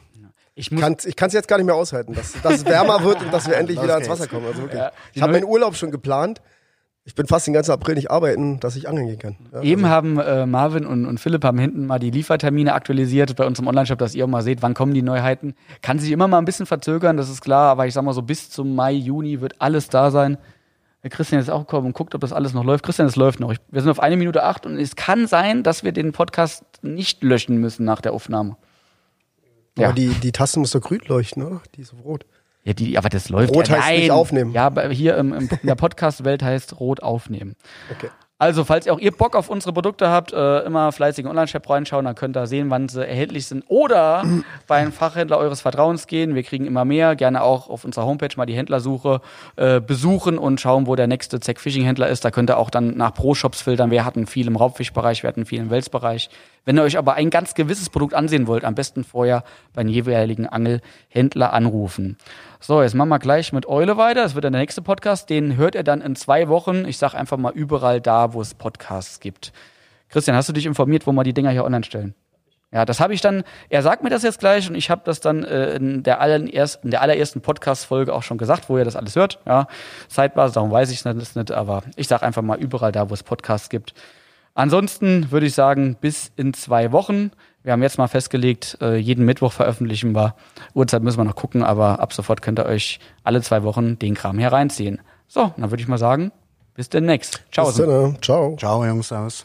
Ich kann, ich kann es jetzt gar nicht mehr aushalten, dass, dass es wärmer wird und dass wir <laughs> endlich wieder ans geht's. Wasser kommen. Also wirklich. Ja, ich habe meinen Urlaub schon geplant. Ich bin fast den ganzen April nicht arbeiten, dass ich angeln gehen kann. Ja, eben also, haben äh, Marvin und, und Philipp haben hinten mal die Liefertermine aktualisiert bei uns im Onlineshop, dass ihr auch mal seht, wann kommen die Neuheiten. Kann sich immer mal ein bisschen verzögern, das ist klar, aber ich sag mal so, bis zum Mai, Juni wird alles da sein. Der Christian ist auch gekommen und guckt, ob das alles noch läuft. Christian, es läuft noch. Ich, wir sind auf eine Minute acht und es kann sein, dass wir den Podcast nicht löschen müssen nach der Aufnahme. aber Ja. die, die Taste muss doch grün leuchten, oder? Die ist auf rot. Ja, die, aber das läuft. Rot ja, heißt nicht aufnehmen. Ja, hier im, im, in der Podcast-Welt heißt rot aufnehmen. Okay. Also, falls ihr auch ihr Bock auf unsere Produkte habt, äh, immer fleißig in Online-Shop reinschauen, dann könnt ihr sehen, wann sie erhältlich sind. Oder bei einem Fachhändler eures Vertrauens gehen. Wir kriegen immer mehr. Gerne auch auf unserer Homepage mal die Händlersuche äh, besuchen und schauen, wo der nächste Zack Fishing Händler ist. Da könnt ihr auch dann nach Pro-Shops filtern. Wir hatten viel im Raubfischbereich, wir hatten viel im Welsbereich. Wenn ihr euch aber ein ganz gewisses Produkt ansehen wollt, am besten vorher beim jeweiligen Angelhändler anrufen. So, jetzt machen wir gleich mit Eule weiter. Das wird dann der nächste Podcast. Den hört ihr dann in zwei Wochen. Ich sag einfach mal überall da, wo es Podcasts gibt. Christian, hast du dich informiert, wo wir die Dinger hier online stellen? Ja, das habe ich dann, er sagt mir das jetzt gleich und ich habe das dann äh, in, der allerersten, in der allerersten Podcast-Folge auch schon gesagt, wo ihr das alles hört. Ja, Zeitbasis, darum weiß ich es nicht, aber ich sage einfach mal überall da, wo es Podcasts gibt. Ansonsten würde ich sagen, bis in zwei Wochen. Wir haben jetzt mal festgelegt, äh, jeden Mittwoch veröffentlichen wir. Uhrzeit müssen wir noch gucken, aber ab sofort könnt ihr euch alle zwei Wochen den Kram hier reinziehen. So, dann würde ich mal sagen, bis demnächst. Ciao. Bis dann, Ciao. Ciao, Jungs, aus.